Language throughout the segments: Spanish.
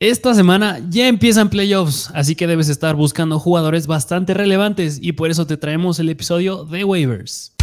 Esta semana ya empiezan playoffs, así que debes estar buscando jugadores bastante relevantes y por eso te traemos el episodio de waivers.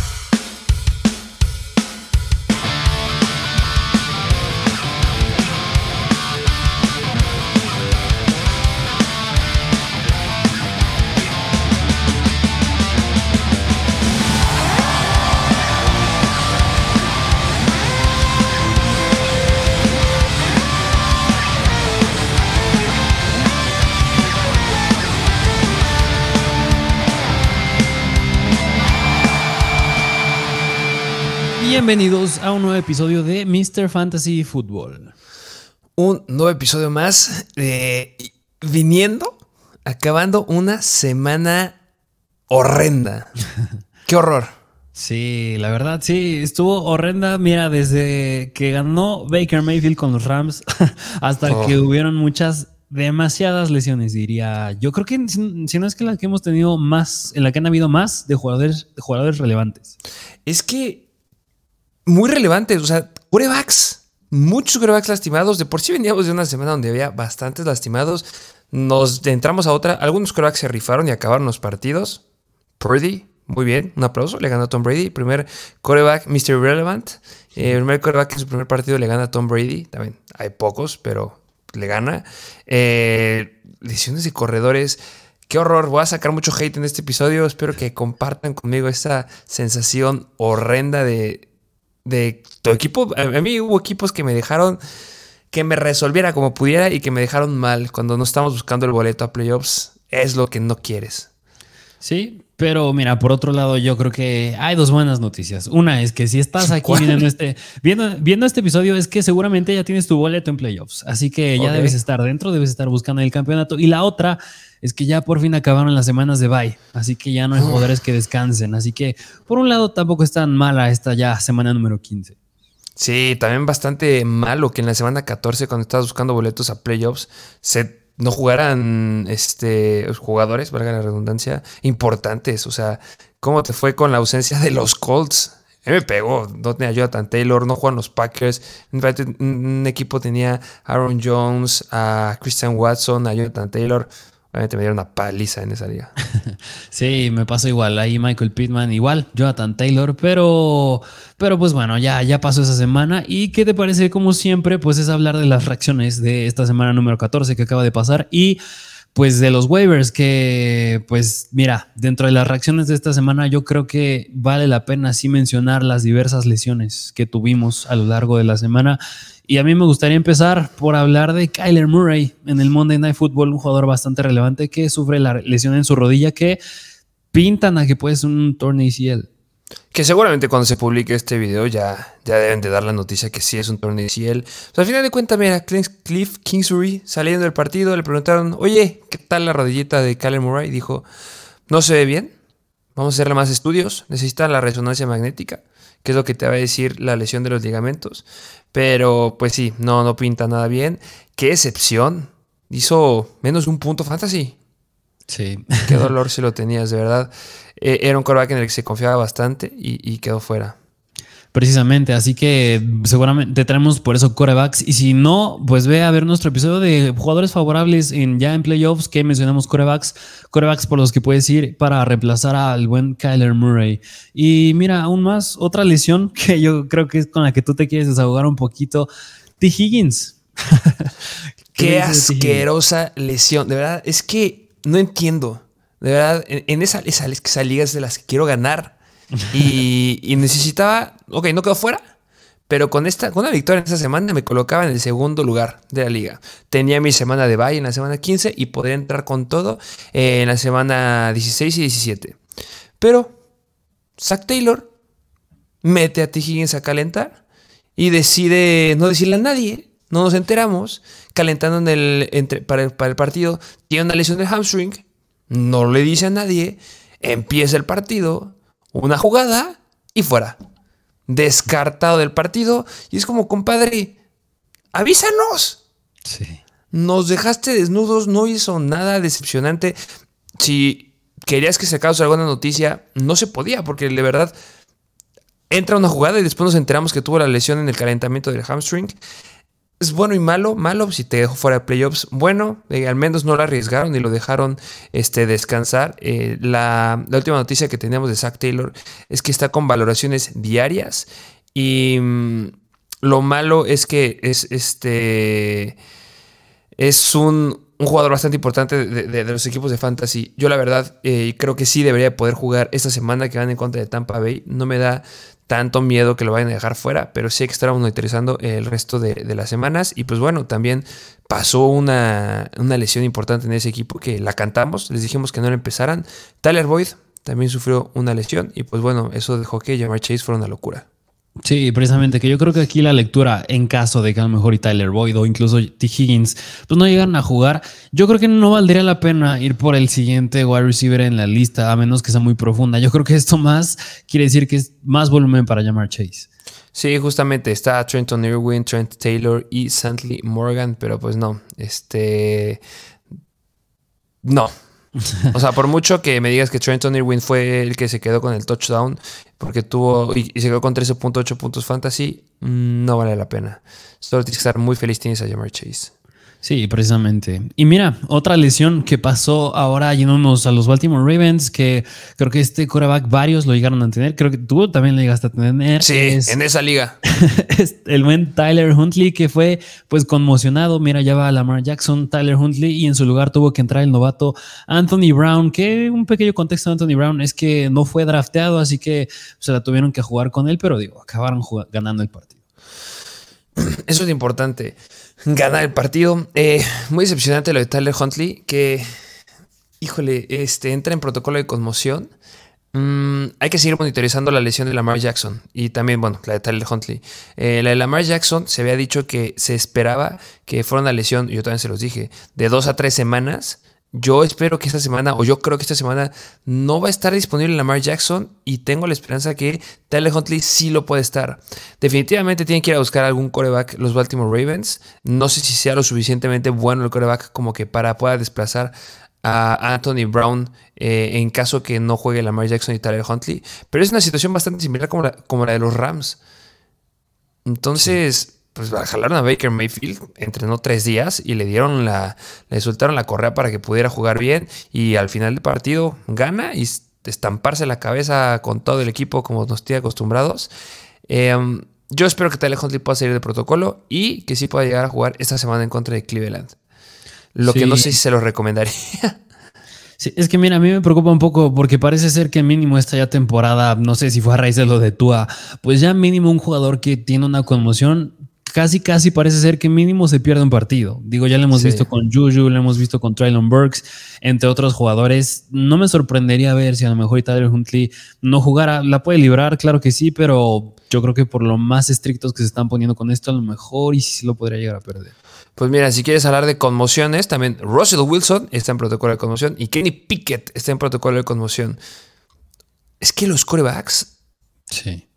Bienvenidos a un nuevo episodio de Mr. Fantasy Football. Un nuevo episodio más de viniendo, acabando una semana horrenda. Qué horror. Sí, la verdad, sí, estuvo horrenda. Mira, desde que ganó Baker Mayfield con los Rams hasta que oh. hubieron muchas, demasiadas lesiones, diría. Yo creo que si, no es que la que hemos tenido más, en la que han habido más de jugadores, de jugadores relevantes. Es que muy relevantes. O sea, corebacks, muchos corebacks lastimados. De por sí veníamos de una semana donde había bastantes lastimados. Nos entramos a otra. Algunos corebacks se rifaron y acabaron los partidos. Purdy, muy bien, un aplauso. Le ganó a Tom Brady. Primer coreback, Mr. Relevant. Eh, primer coreback en su primer partido le gana a Tom Brady. También hay pocos, pero le gana. Eh, lesiones de corredores. Qué horror, voy a sacar mucho hate en este episodio. Espero que compartan conmigo esta sensación horrenda de de tu equipo. A mí hubo equipos que me dejaron que me resolviera como pudiera y que me dejaron mal cuando no estamos buscando el boleto a playoffs. Es lo que no quieres. Sí, pero mira, por otro lado, yo creo que hay dos buenas noticias. Una es que si estás aquí viendo este, viendo, viendo, este episodio, es que seguramente ya tienes tu boleto en playoffs. Así que ya debes estar dentro, debes estar buscando el campeonato. Y la otra es que ya por fin acabaron las semanas de bye, así que ya no hay jugadores que descansen. Así que por un lado tampoco es tan mala esta ya semana número 15. Sí, también bastante malo que en la semana 14, cuando estabas buscando boletos a playoffs, se no jugaran este, jugadores, valga la redundancia, importantes. O sea, ¿cómo te fue con la ausencia de los Colts? A me pegó, no tenía Jonathan Taylor, no juegan los Packers. Un equipo tenía Aaron Jones, a Christian Watson, a Jonathan Taylor. Obviamente me dieron una paliza en esa liga. sí, me pasó igual. Ahí Michael Pittman, igual, Jonathan Taylor, pero, pero pues bueno, ya, ya pasó esa semana. ¿Y qué te parece? Como siempre, pues es hablar de las reacciones de esta semana número 14 que acaba de pasar y pues de los waivers que, pues mira, dentro de las reacciones de esta semana yo creo que vale la pena sí mencionar las diversas lesiones que tuvimos a lo largo de la semana. Y a mí me gustaría empezar por hablar de Kyler Murray en el Monday Night Football, un jugador bastante relevante que sufre la lesión en su rodilla que pintan a que puede ser un torneo ACL. Que seguramente cuando se publique este video ya, ya deben de dar la noticia que sí es un torneo ACL. Pues al final de cuentas, mira, Cliff Kingsbury saliendo del partido le preguntaron, oye, ¿qué tal la rodillita de Kyler Murray? Dijo, no se ve bien, vamos a hacerle más estudios, necesita la resonancia magnética que es lo que te va a decir la lesión de los ligamentos. Pero pues sí, no, no pinta nada bien. Qué excepción. Hizo menos de un punto fantasy. Sí. Qué dolor si lo tenías, de verdad. Eh, era un coreback en el que se confiaba bastante y quedó fuera. Precisamente, así que seguramente traemos por eso corebacks. Y si no, pues ve a ver nuestro episodio de jugadores favorables en ya en playoffs que mencionamos corebacks, corebacks por los que puedes ir para reemplazar al buen Kyler Murray. Y mira, aún más, otra lesión que yo creo que es con la que tú te quieres desahogar un poquito, T. Higgins. Qué, asquerosa lesión. De verdad, es que no entiendo. De verdad, en, esa, esa, esa liga es de las que quiero ganar y, necesitaba, ok, no quedó fuera, pero con esta, con una victoria en esta semana me colocaba en el segundo lugar de la liga. Tenía mi semana de bye en la semana 15 y podría entrar con todo en la semana 16 y 17. Pero Zach Taylor mete a T. Higgins a calentar y decide no decirle a nadie. No nos enteramos. Calentando en el, entre, para, el, para el partido. Tiene una lesión de hamstring. No le dice a nadie. Empieza el partido una jugada y fuera. Descartado del partido. Y es como, compadre, avísanos. Sí. Nos dejaste desnudos, no hizo nada decepcionante. Si querías que se cause alguna noticia, no se podía, porque de verdad entra una jugada y después nos enteramos que tuvo la lesión en el calentamiento del hamstring. Es bueno y malo. Malo si te dejo fuera de playoffs. Bueno, eh, al menos no lo arriesgaron y lo dejaron este, descansar. Eh, la, última noticia que tenemos de Zach Taylor es que está con valoraciones diarias. Y mm, lo malo es que es este. Es un, jugador bastante importante de, los equipos de fantasy. Yo la verdad eh, creo que sí debería poder jugar esta semana que van en contra de Tampa Bay. No me da tanto miedo que lo vayan a dejar fuera, pero sí que estar monitorizando el resto de, las semanas. Y pues bueno, también pasó una, una, lesión importante en ese equipo que la cantamos, les dijimos que no la empezaran. Tyler Boyd también sufrió una lesión y pues bueno, eso dejó que Jamar Chase fuera una locura. Sí, precisamente, que yo creo que aquí la lectura, en caso de que a lo mejor y Tyler Boyd o incluso T. Higgins, pues no llegaran a jugar, yo creo que no valdría la pena ir por el siguiente wide receiver en la lista, a menos que sea muy profunda. Yo creo que esto más quiere decir que es más volumen para llamar Chase. Sí, justamente está Trenton Irwin, Trent Taylor y Santley Morgan, pero pues no, este... No, o sea, por mucho que me digas que Trenton Irwin fue el que se quedó con el touchdown, porque tuvo y, se quedó con 13.8 puntos fantasy, mm, no vale la pena. Solo tienes que estar muy feliz, tienes a Jamar Chase. Sí, precisamente. Y mira, otra lesión que pasó ahora yéndonos a los Baltimore Ravens, que creo que este coreback varios lo llegaron a tener. Creo que tú también le llegaste a tener. Sí, en esa liga. el buen Tyler Huntley, que fue pues conmocionado. Mira, ya va Lamar Jackson, Tyler Huntley, y en su lugar tuvo que entrar el novato Anthony Brown, que un pequeño contexto de Anthony Brown es que no fue drafteado, así que se la tuvieron que jugar con él, pero digo, acabaron ganando el partido. Eso es importante ganar el partido. Eh, muy decepcionante lo de Tyler Huntley, que, híjole, este, entra en protocolo de conmoción. Mm, hay que seguir monitorizando la lesión de Lamar Jackson y también, bueno, la de Tyler Huntley. Eh, la de Lamar Jackson se había dicho que se esperaba que fuera una lesión, yo también se los dije, de dos a tres semanas. Yo espero que esta semana, o yo creo que esta semana, no va a estar disponible Lamar Jackson y tengo la esperanza que Tyler Huntley sí lo puede estar. Definitivamente tienen que ir a buscar algún coreback los Baltimore Ravens. No sé si sea lo suficientemente bueno el coreback como que para pueda desplazar a Anthony Brown eh, en caso que no juegue Lamar Jackson y Tyler Huntley. Pero es una situación bastante similar como la, como la de los Rams. Entonces pues jalaron a Baker Mayfield, entrenó tres días y le dieron la, le soltaron la correa para que pudiera jugar bien y al final del partido gana y estamparse la cabeza con todo el equipo como nos tiene acostumbrados. Em, yo espero que Tyler Huntley pueda salir de protocolo y que sí pueda llegar a jugar esta semana en contra de Cleveland. Lo que no sé si se lo recomendaría. Sí, es que mira, a mí me preocupa un poco porque parece ser que mínimo esta ya temporada, no sé si fue a raíz de lo de Tua, pues ya mínimo un jugador que tiene una conmoción casi, casi parece ser que mínimo se pierde un partido. Digo, ya lo hemos visto con Juju, lo hemos visto con Traylon Burks, entre otros jugadores. No me sorprendería ver si a lo mejor Tyler Huntley no jugara. La puede librar, claro que sí, pero yo creo que por lo más estrictos que se están poniendo con esto, a lo mejor y sí lo podría llegar a perder. Pues mira, si quieres hablar de conmociones, también Russell Wilson está en protocolo de conmoción y Kenny Pickett está en protocolo de conmoción. Es que los corebacks. Sí.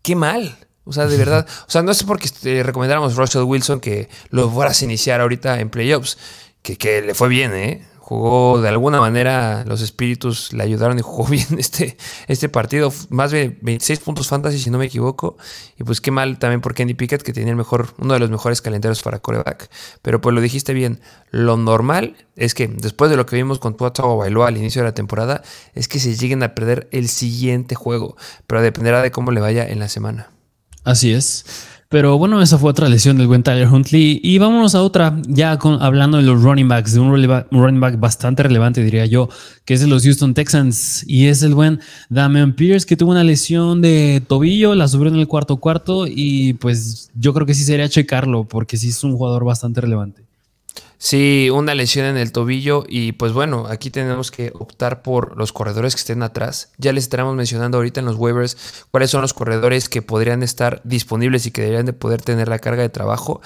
Qué mal. O sea, de verdad. O sea, no es porque te recomendáramos Russell Wilson que lo fueras a iniciar ahorita en playoffs, que, que le fue bien, ¿eh? Jugó de alguna manera, los espíritus le ayudaron y jugó bien este, este partido. Más de 26 puntos fantasy, si no me equivoco. Y pues qué mal también por Kenny Pickett, que tenía el mejor, uno de los mejores calendarios para coreback. Pero pues lo dijiste bien. Lo normal es que después de lo que vimos con Tua Bailoa al inicio de la temporada, es que se lleguen a perder el siguiente juego. Pero dependerá de cómo le vaya en la semana. Así es. Pero bueno, esa fue otra lesión del buen Tyler Huntley. Y vámonos a otra, ya con, hablando de los running backs, de un running back bastante relevante, diría yo, que es de los Houston Texans. Y es el buen Damian Pierce, que tuvo una lesión de tobillo, la subió en el cuarto cuarto. Y pues yo creo que sí sería checarlo, porque sí es un jugador bastante relevante. Sí, una lesión en el tobillo y pues bueno, aquí tenemos que optar por los corredores que estén atrás. Ya les estaremos mencionando ahorita en los waivers cuáles son los corredores que podrían estar disponibles y que deberían de poder tener la carga de trabajo.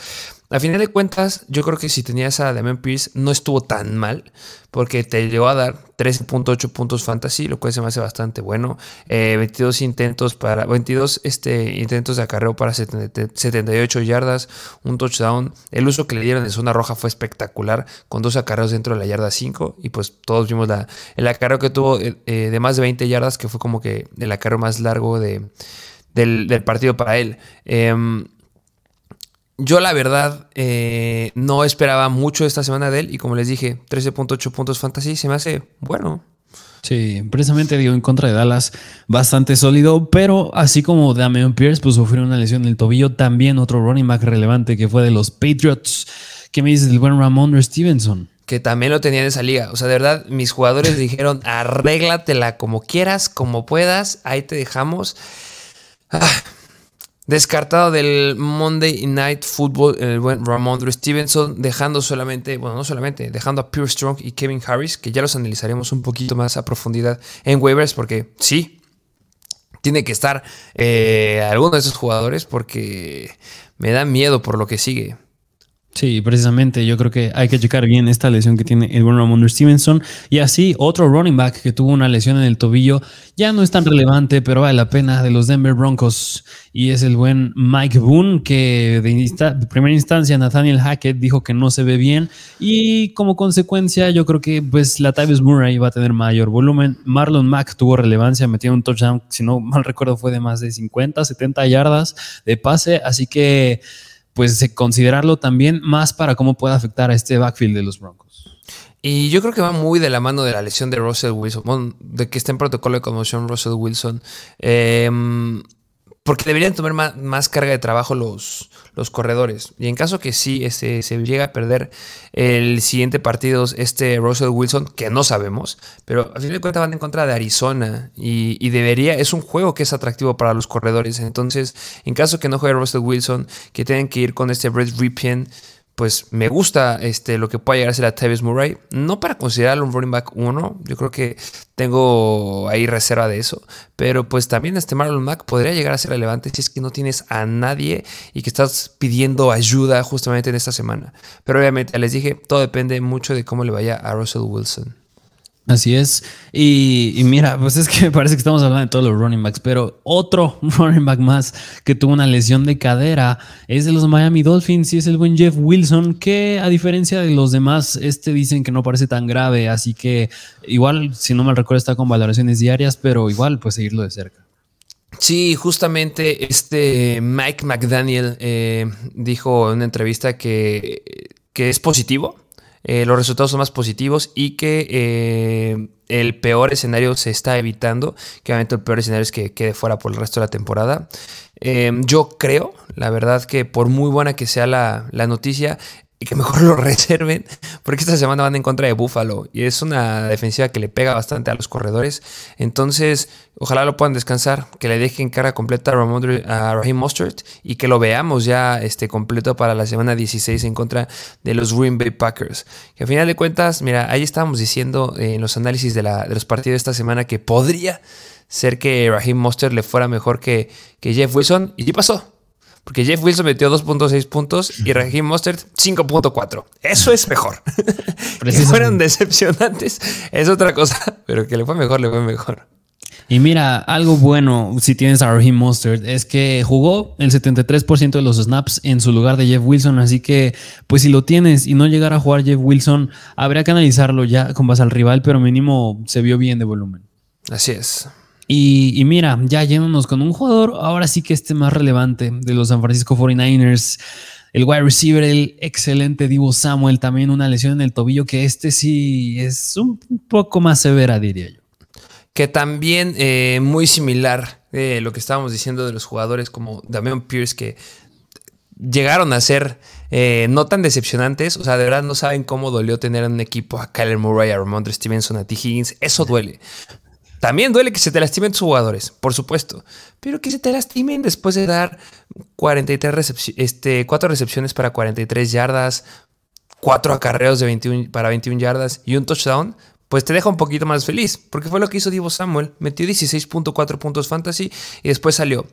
A final de cuentas, yo creo que si tenías a Damian Pierce no estuvo tan mal, porque te llegó a dar 13.8 puntos fantasy, lo cual se me hace bastante bueno. 22 eh, intentos para 22 este, intentos de acarreo para 78 yardas, un touchdown. El uso que le dieron en zona roja fue espectacular, con dos acarreos dentro de la yarda 5. Y pues todos vimos la, el acarreo que tuvo eh, eh, de más de 20 yardas, que fue como que el acarreo más largo de, del, del partido para él. Em, yo la verdad eh, no esperaba mucho esta semana de él y como les dije, 13.8 puntos fantasy se me hace bueno. Sí, precisamente digo en contra de Dallas bastante sólido, pero así como Damian Pierce pues sufrió una lesión en el tobillo, también otro running back relevante que fue de los Patriots. ¿Qué me dices del buen Ramon Stevenson? Que también lo tenía en esa liga. O sea, de verdad, mis jugadores dijeron, arréglatela como quieras, como puedas, ahí te dejamos. Ah, Descartado del Monday Night Football el buen Ramondre Stevenson, dejando solamente, bueno, no solamente, dejando a Pure Strong y Kevin Harris, que ya los analizaremos un poquito más a profundidad en waivers, porque sí, tiene que estar eh, alguno de esos jugadores, porque me da miedo por lo que sigue. Sí, precisamente yo creo que hay que checar bien esta lesión que tiene el buen Ramon Stevenson. Y así, otro running back que tuvo una lesión en el tobillo ya no es tan relevante, pero vale la pena de los Denver Broncos. Y es el buen Mike Boone, que de, primera instancia Nathaniel Hackett dijo que no se ve bien. Y como consecuencia, yo creo que pues la Tavis Murray va a tener mayor volumen. Marlon Mack tuvo relevancia, metió un touchdown, si no mal recuerdo, fue de más de 50, 70 yardas de pase. Así que pues considerarlo también más para cómo puede afectar a este backfield de los Broncos. Y yo creo que va muy de la mano de la lesión de Russell Wilson, de que está en protocolo de conmoción Russell Wilson. Eh, porque deberían tomar más, carga de trabajo los, los, corredores. Y en caso que sí este, se llega a perder el siguiente partido, este Russell Wilson, que no sabemos, pero a fin de cuentas van en contra de Arizona y, debería, es un juego que es atractivo para los corredores. Entonces, en caso que no juegue Russell Wilson, que tienen que ir con este Brett Ripien pues me gusta este, lo que pueda llegar a ser a Tavis Murray. No para considerarlo un running back 1, yo creo que tengo ahí reserva de eso. Pero pues también este Marlon Mack podría llegar a ser relevante si es que no tienes a nadie y que estás pidiendo ayuda justamente en esta semana. Pero obviamente, les dije, todo depende mucho de cómo le vaya a Russell Wilson. Así es. Y, mira, pues es que me parece que estamos hablando de todos los running backs, pero otro running back más que tuvo una lesión de cadera es de los Miami Dolphins y es el buen Jeff Wilson, que a diferencia de los demás, este dicen que no parece tan grave, así que igual, si no me recuerdo, está con valoraciones diarias, pero igual, pues seguirlo de cerca. Sí, justamente este Mike McDaniel eh, dijo en una entrevista que, que es positivo eh, los resultados son más positivos y que eh, el peor escenario se está evitando, que obviamente el peor escenario es que quede fuera por el resto de la temporada. Eh, yo creo, la verdad, que por muy buena que sea la, la noticia, y que mejor lo reserven, porque esta semana van en contra de Buffalo y es una defensiva que le pega bastante a los corredores. Entonces, ojalá lo puedan descansar, que le dejen cara completa a, Raheem Mostert y que lo veamos ya este, completo para la semana 16 en contra de los Green Bay Packers. Que a final de cuentas, mira, ahí estábamos diciendo en los análisis de, la, de los partidos de esta semana que podría ser que Raheem Mostert le fuera mejor que, que Jeff Wilson y ¿qué pasó? Porque Jeff Wilson metió 2.6 puntos y Raheem Mostert 5.4. Eso es mejor. que fueron decepcionantes es otra cosa, pero que le fue mejor, le fue mejor. Y mira, algo bueno si tienes a Raheem Mostert es que jugó el 73% de los snaps en su lugar de Jeff Wilson, así que pues si lo tienes y no llegara a jugar Jeff Wilson, habría que analizarlo ya con base al rival, pero mínimo se vio bien de volumen. Así es. Y, mira, ya yéndonos con un jugador, ahora sí que este más relevante de los San Francisco 49ers, el wide receiver, el excelente Divo Samuel, también una lesión en el tobillo que este sí es un poco más severa, diría yo. Que también eh, muy similar de lo que estábamos diciendo de los jugadores como Damian Pierce, que llegaron a ser eh, no tan decepcionantes. O sea, de verdad no saben cómo dolió tener en un equipo a Kyler Murray, a Ramondre Stevenson, a T. Higgins. Eso duele. También duele que se te lastimen tus jugadores, por supuesto. Pero que se te lastimen después de dar 43 este, 4 recepciones para 43 yardas, 4 acarreos de 21, para 21 yardas y un touchdown, pues te deja un poquito más feliz. Porque fue lo que hizo Divo Samuel. Metió 16.4 puntos fantasy y después salió.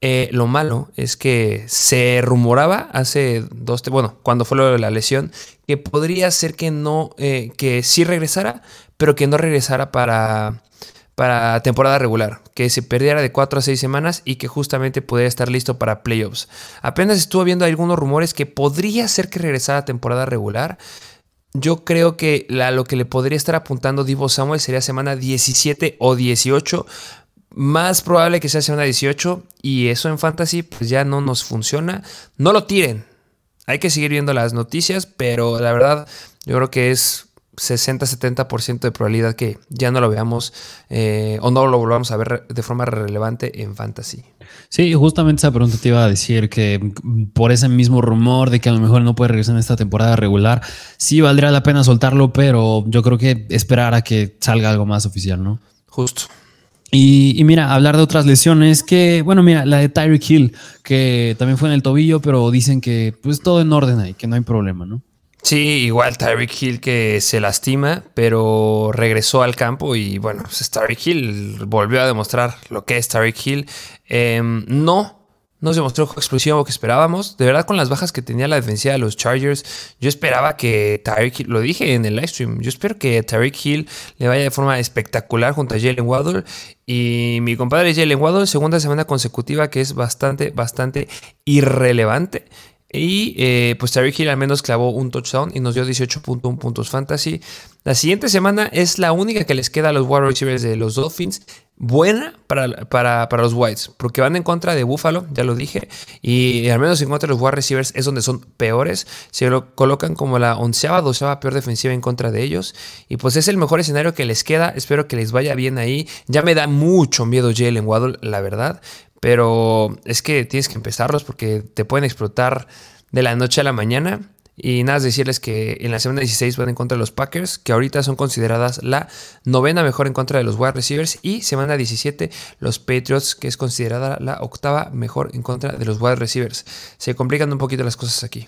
Eh, lo malo es que se rumoraba hace dos, bueno, cuando fue la lesión, que podría ser que no, eh, que sí regresara, pero que no regresara para para temporada regular, que se perdiera de 4 a 6 semanas y que justamente pudiera estar listo para playoffs. Apenas estuvo viendo algunos rumores que podría ser que regresara a temporada regular. Yo creo que lo que le podría estar apuntando Divo Samuel sería semana 17 o 18. Más probable que sea semana 18 y eso en fantasy pues ya no nos funciona. No lo tiren, Hay que seguir viendo las noticias, pero la verdad yo creo que es 60-70% de probabilidad que ya no lo veamos eh, o no lo volvamos a ver de forma relevante en fantasy. Sí, justamente esa pregunta te iba a decir que por ese mismo rumor de que a lo mejor no puede regresar en esta temporada regular, sí valdría la pena soltarlo, pero yo creo que esperar a que salga algo más oficial, ¿no? Justo. Y, mira, hablar de otras lesiones que, bueno, mira, la de Tyreek Hill, que también fue en el tobillo, pero dicen que pues todo en orden ahí, que no hay problema, ¿no? Sí, igual Tyreek Hill que se lastima, pero regresó al campo y bueno, pues Tyreek Hill volvió a demostrar lo que es Tyreek Hill. Em, no, no se mostró explosivo que esperábamos. De verdad, con las bajas que tenía la defensiva de los Chargers, yo esperaba que Tyreek Hill, lo dije en el live stream, yo espero que Tyreek Hill le vaya de forma espectacular junto a Jalen Waddle. Y mi compadre Jalen Waddle, segunda semana consecutiva que es bastante, bastante irrelevante. Y eh, pues Terry Hill al menos clavó un touchdown y nos dio 18.1 puntos fantasy. La siguiente semana es la única que les queda a los wide receivers de los Dolphins. Buena para, para, los Whites, porque van en contra de Buffalo, ya lo dije. Y al menos en contra de los wide receivers es donde son peores. Se lo colocan como la onceava, doceava peor defensiva en contra de ellos. Y pues es el mejor escenario que les queda. Espero que les vaya bien ahí. Ya me da mucho miedo Jalen Waddle, la verdad. Pero es que tienes que empezarlos porque te pueden explotar de la noche a la mañana. Y nada, decirles que en la semana 16 van en contra de los Packers, que ahorita son consideradas la novena mejor en contra de los wide receivers. Y semana 17 los Patriots, que es considerada la octava mejor en contra de los wide receivers. Se complican un poquito las cosas aquí.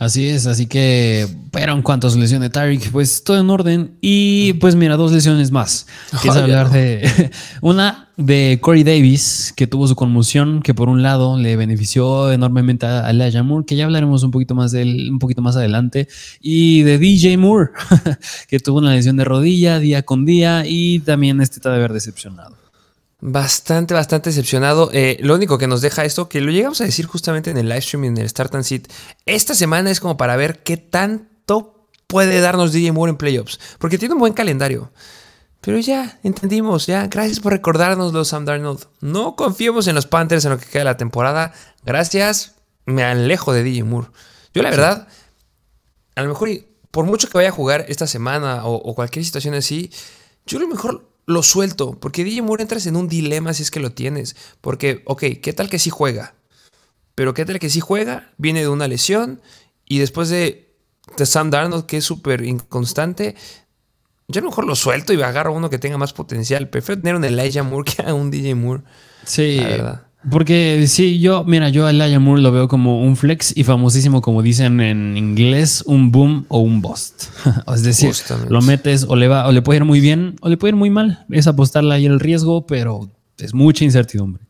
Así es, así que, pero en cuanto a su lesión de Tyreek, pues todo en orden. Y pues mira, dos lesiones más. Quiero hablar de una de Corey Davis, que tuvo su conmoción, que por un lado le benefició enormemente a Elijah Moore, que ya hablaremos un poquito más de él un poquito más adelante, y de DJ Moore, que tuvo una lesión de rodilla día con día y también este está de haber decepcionado. Bastante, bastante decepcionado. Eh, lo único que nos deja esto, que lo llegamos a decir justamente en el live stream en el Start and Sit, esta semana es como para ver qué tanto puede darnos DJ Moore en playoffs, porque tiene un buen calendario. Pero ya, entendimos, ya. Gracias por recordárnoslo, Sam Darnold. No confiemos en los Panthers en lo que queda de la temporada. Gracias, me alejo de DJ Moore. Yo la verdad, a lo mejor, por mucho que vaya a jugar esta semana o, o cualquier situación así, yo a lo mejor lo suelto, porque DJ Moore entras en un dilema si es que lo tienes. Porque, ok, ¿qué tal que sí juega? Pero ¿qué tal que sí juega? Viene de una lesión y después de, de Sam Darnold, que es súper inconstante, yo a lo mejor lo suelto y agarro uno que tenga más potencial. Prefiero tener un Elijah Moore que a un DJ Moore. Sí, la verdad. Porque sí, yo, mira, yo a Elijah Moore lo veo como un flex y famosísimo, como dicen en inglés, un boom o un bust. es decir, lo metes o le va, o le puede ir muy bien o le puede ir muy mal. Es apostarle ahí el riesgo, pero es mucha incertidumbre.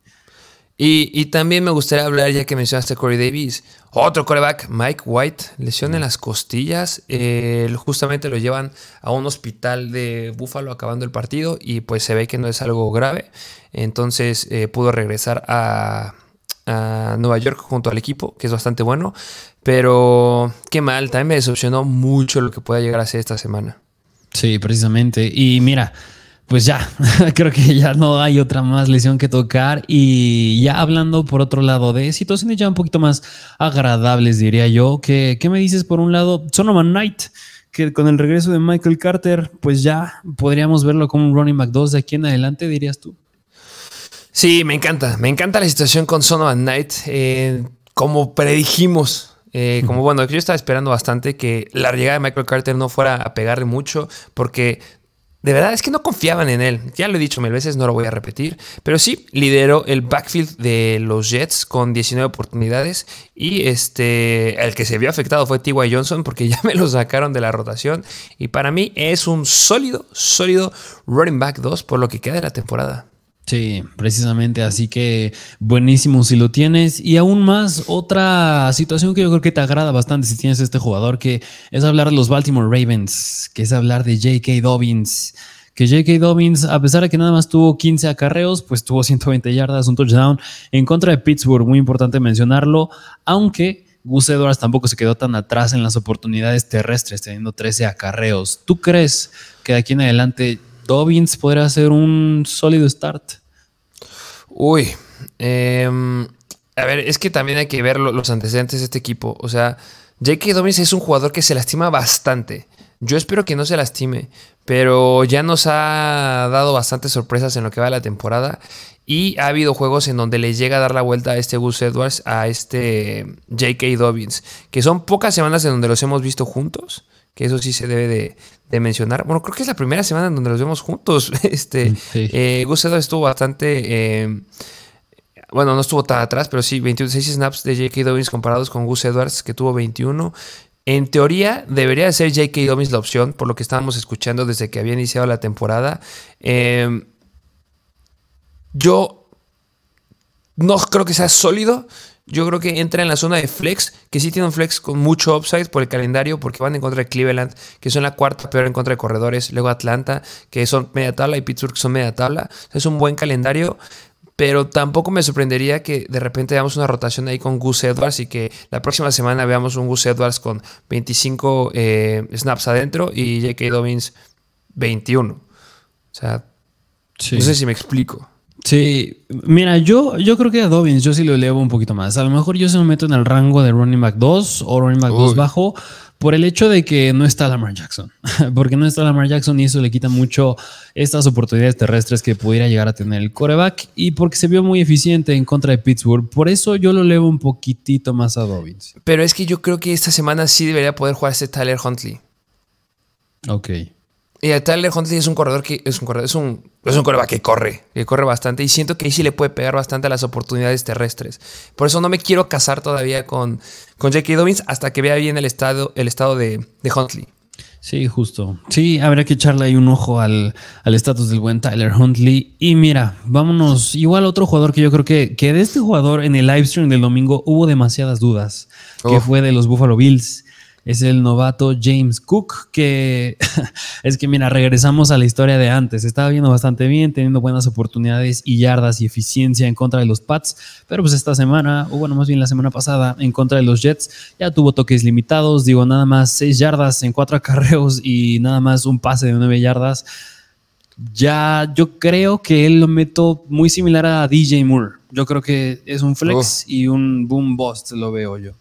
Y, también me gustaría hablar, ya que mencionaste Corey Davis, otro coreback, Mike White, lesión en las costillas. justamente lo llevan a un hospital de Buffalo acabando el partido y pues se ve que no es algo grave. Entonces eh, pudo regresar a, a, Nueva York junto al equipo, que es bastante bueno. Pero qué mal, también me decepcionó mucho lo que pueda llegar a ser esta semana. Sí, precisamente. Y mira, pues ya, creo que ya no hay otra más lesión que tocar. Y ya hablando por otro lado de situaciones ya un poquito más agradables, diría yo, que, ¿qué me dices por un lado? Sonoman Knight, que con el regreso de Michael Carter, pues ya podríamos verlo como un running back 2 de aquí en adelante, dirías tú. Sí, me encanta, me encanta la situación con Sonoman Knight. Eh, como predijimos, eh, como bueno, yo estaba esperando bastante que la llegada de Michael Carter no fuera a pegarle mucho, porque de verdad es que no confiaban en él. Ya lo he dicho mil veces, no lo voy a repetir. Pero sí, lideró el backfield de los Jets con 19 oportunidades. Y este, el que se vio afectado fue T.Y. Johnson porque ya me lo sacaron de la rotación. Y para mí es un sólido, sólido running back 2 por lo que queda de la temporada. Sí, precisamente, así que buenísimo si lo tienes. Y aún más, otra situación que yo creo que te agrada bastante si tienes este jugador, que es hablar de los Baltimore Ravens, que es hablar de J.K. Dobbins. Que J.K. Dobbins, a pesar de que nada más tuvo 15 acarreos, pues tuvo 120 yardas, un touchdown en contra de Pittsburgh, muy importante mencionarlo, aunque Gus Edwards tampoco se quedó tan atrás en las oportunidades terrestres, teniendo 13 acarreos. ¿Tú crees que de aquí en adelante Dobbins podría ser un sólido start? Uy, em, A ver, es que también hay que ver los antecedentes de este equipo. O sea, J.K. Dobbins es un jugador que se lastima bastante. Yo espero que no se lastime, pero ya nos ha dado bastantes sorpresas en lo que va de la temporada. Y ha habido juegos en donde le llega a dar la vuelta a este Gus Edwards, a este J.K. Dobbins, que son pocas semanas en donde los hemos visto juntos, que eso sí se debe de, mencionar. Bueno, creo que es la primera semana en donde los vemos juntos. Este, eh, Gus Edwards estuvo bastante... Eh, bueno, no estuvo tan atrás, pero sí, 26 snaps de J.K. Dobbins comparados con Gus Edwards, que tuvo 21. En teoría, debería ser J.K. Dobbins la opción, por lo que estábamos escuchando desde que había iniciado la temporada. Eh, yo no creo que sea sólido. Yo creo que entra en la zona de flex, que sí tiene un flex con mucho upside por el calendario, porque van en contra de Cleveland, que son la cuarta peor en contra de corredores, luego Atlanta, que son media tabla, y Pittsburgh, que son media tabla. Es un buen calendario, pero tampoco me sorprendería que de repente veamos una rotación ahí con Gus Edwards y que la próxima semana veamos un Gus Edwards con 25 eh, snaps adentro y J.K. Dobbins 21. O sea, no sé si me explico. Sí, mira, yo, yo creo que a Dobbins yo sí lo elevo un poquito más. A lo mejor yo se lo meto en el rango de running back 2 o running back 2 bajo por el hecho de que no está Lamar Jackson. porque no está Lamar Jackson y eso le quita mucho estas oportunidades terrestres que pudiera llegar a tener el coreback y porque se vio muy eficiente en contra de Pittsburgh. Por eso yo lo elevo un poquitito más a Dobbins. Pero es que yo creo que esta semana sí debería poder jugar este Tyler Huntley. Ok. Y Tyler Huntley es un corredor que es un corredor, es un, es un corredor que corre, que corre bastante. Y siento que ahí sí le puede pegar bastante a las oportunidades terrestres. Por eso no me quiero casar todavía con, con J.K. Dobbins hasta que vea bien el estado, el estado de, Huntley. Sí, justo. Sí, habría que echarle ahí un ojo al estatus del buen Tyler Huntley. Y mira, vámonos. Igual otro jugador que yo creo que, que de este jugador en el live stream del domingo hubo demasiadas dudas, que fue de los Buffalo Bills es el novato James Cook, que es que mira, regresamos a la historia de antes. Estaba viendo bastante bien, teniendo buenas oportunidades y yardas y eficiencia en contra de los Pats, pero pues esta semana, o bueno, más bien la semana pasada, en contra de los Jets, ya tuvo toques limitados, digo, nada más 6 yardas en 4 acarreos y nada más un pase de 9 yardas. Ya yo creo que él lo meto muy similar a DJ Moore. Yo creo que es un flex y un boom bust, lo veo yo.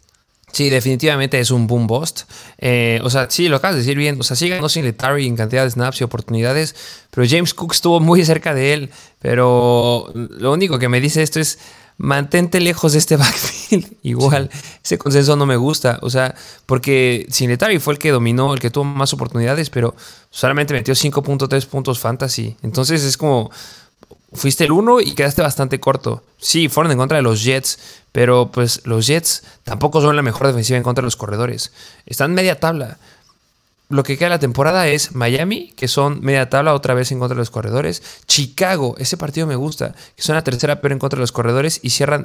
Sí, definitivamente es un boom bust. Eh, o sea, sí, lo acabas de decir bien. O sea, sí ganó Singletary en cantidad de snaps y oportunidades, pero James Cook estuvo muy cerca de él. Pero lo único que me dice esto es mantente lejos de este backfield. Igual, ese consenso no me gusta. O sea, porque Singletary fue el que dominó, el que tuvo más oportunidades, pero solamente metió 5.3 puntos fantasy. Entonces es como fuiste el uno y quedaste bastante corto. Sí, fueron en contra de los Jets, pero pues los Jets tampoco son la mejor defensiva en contra de los corredores. Están media tabla. Lo que queda de la temporada es Miami, que son media tabla otra vez en contra de los corredores. Chicago, ese partido me gusta, que son la tercera peor en contra de los corredores y cierran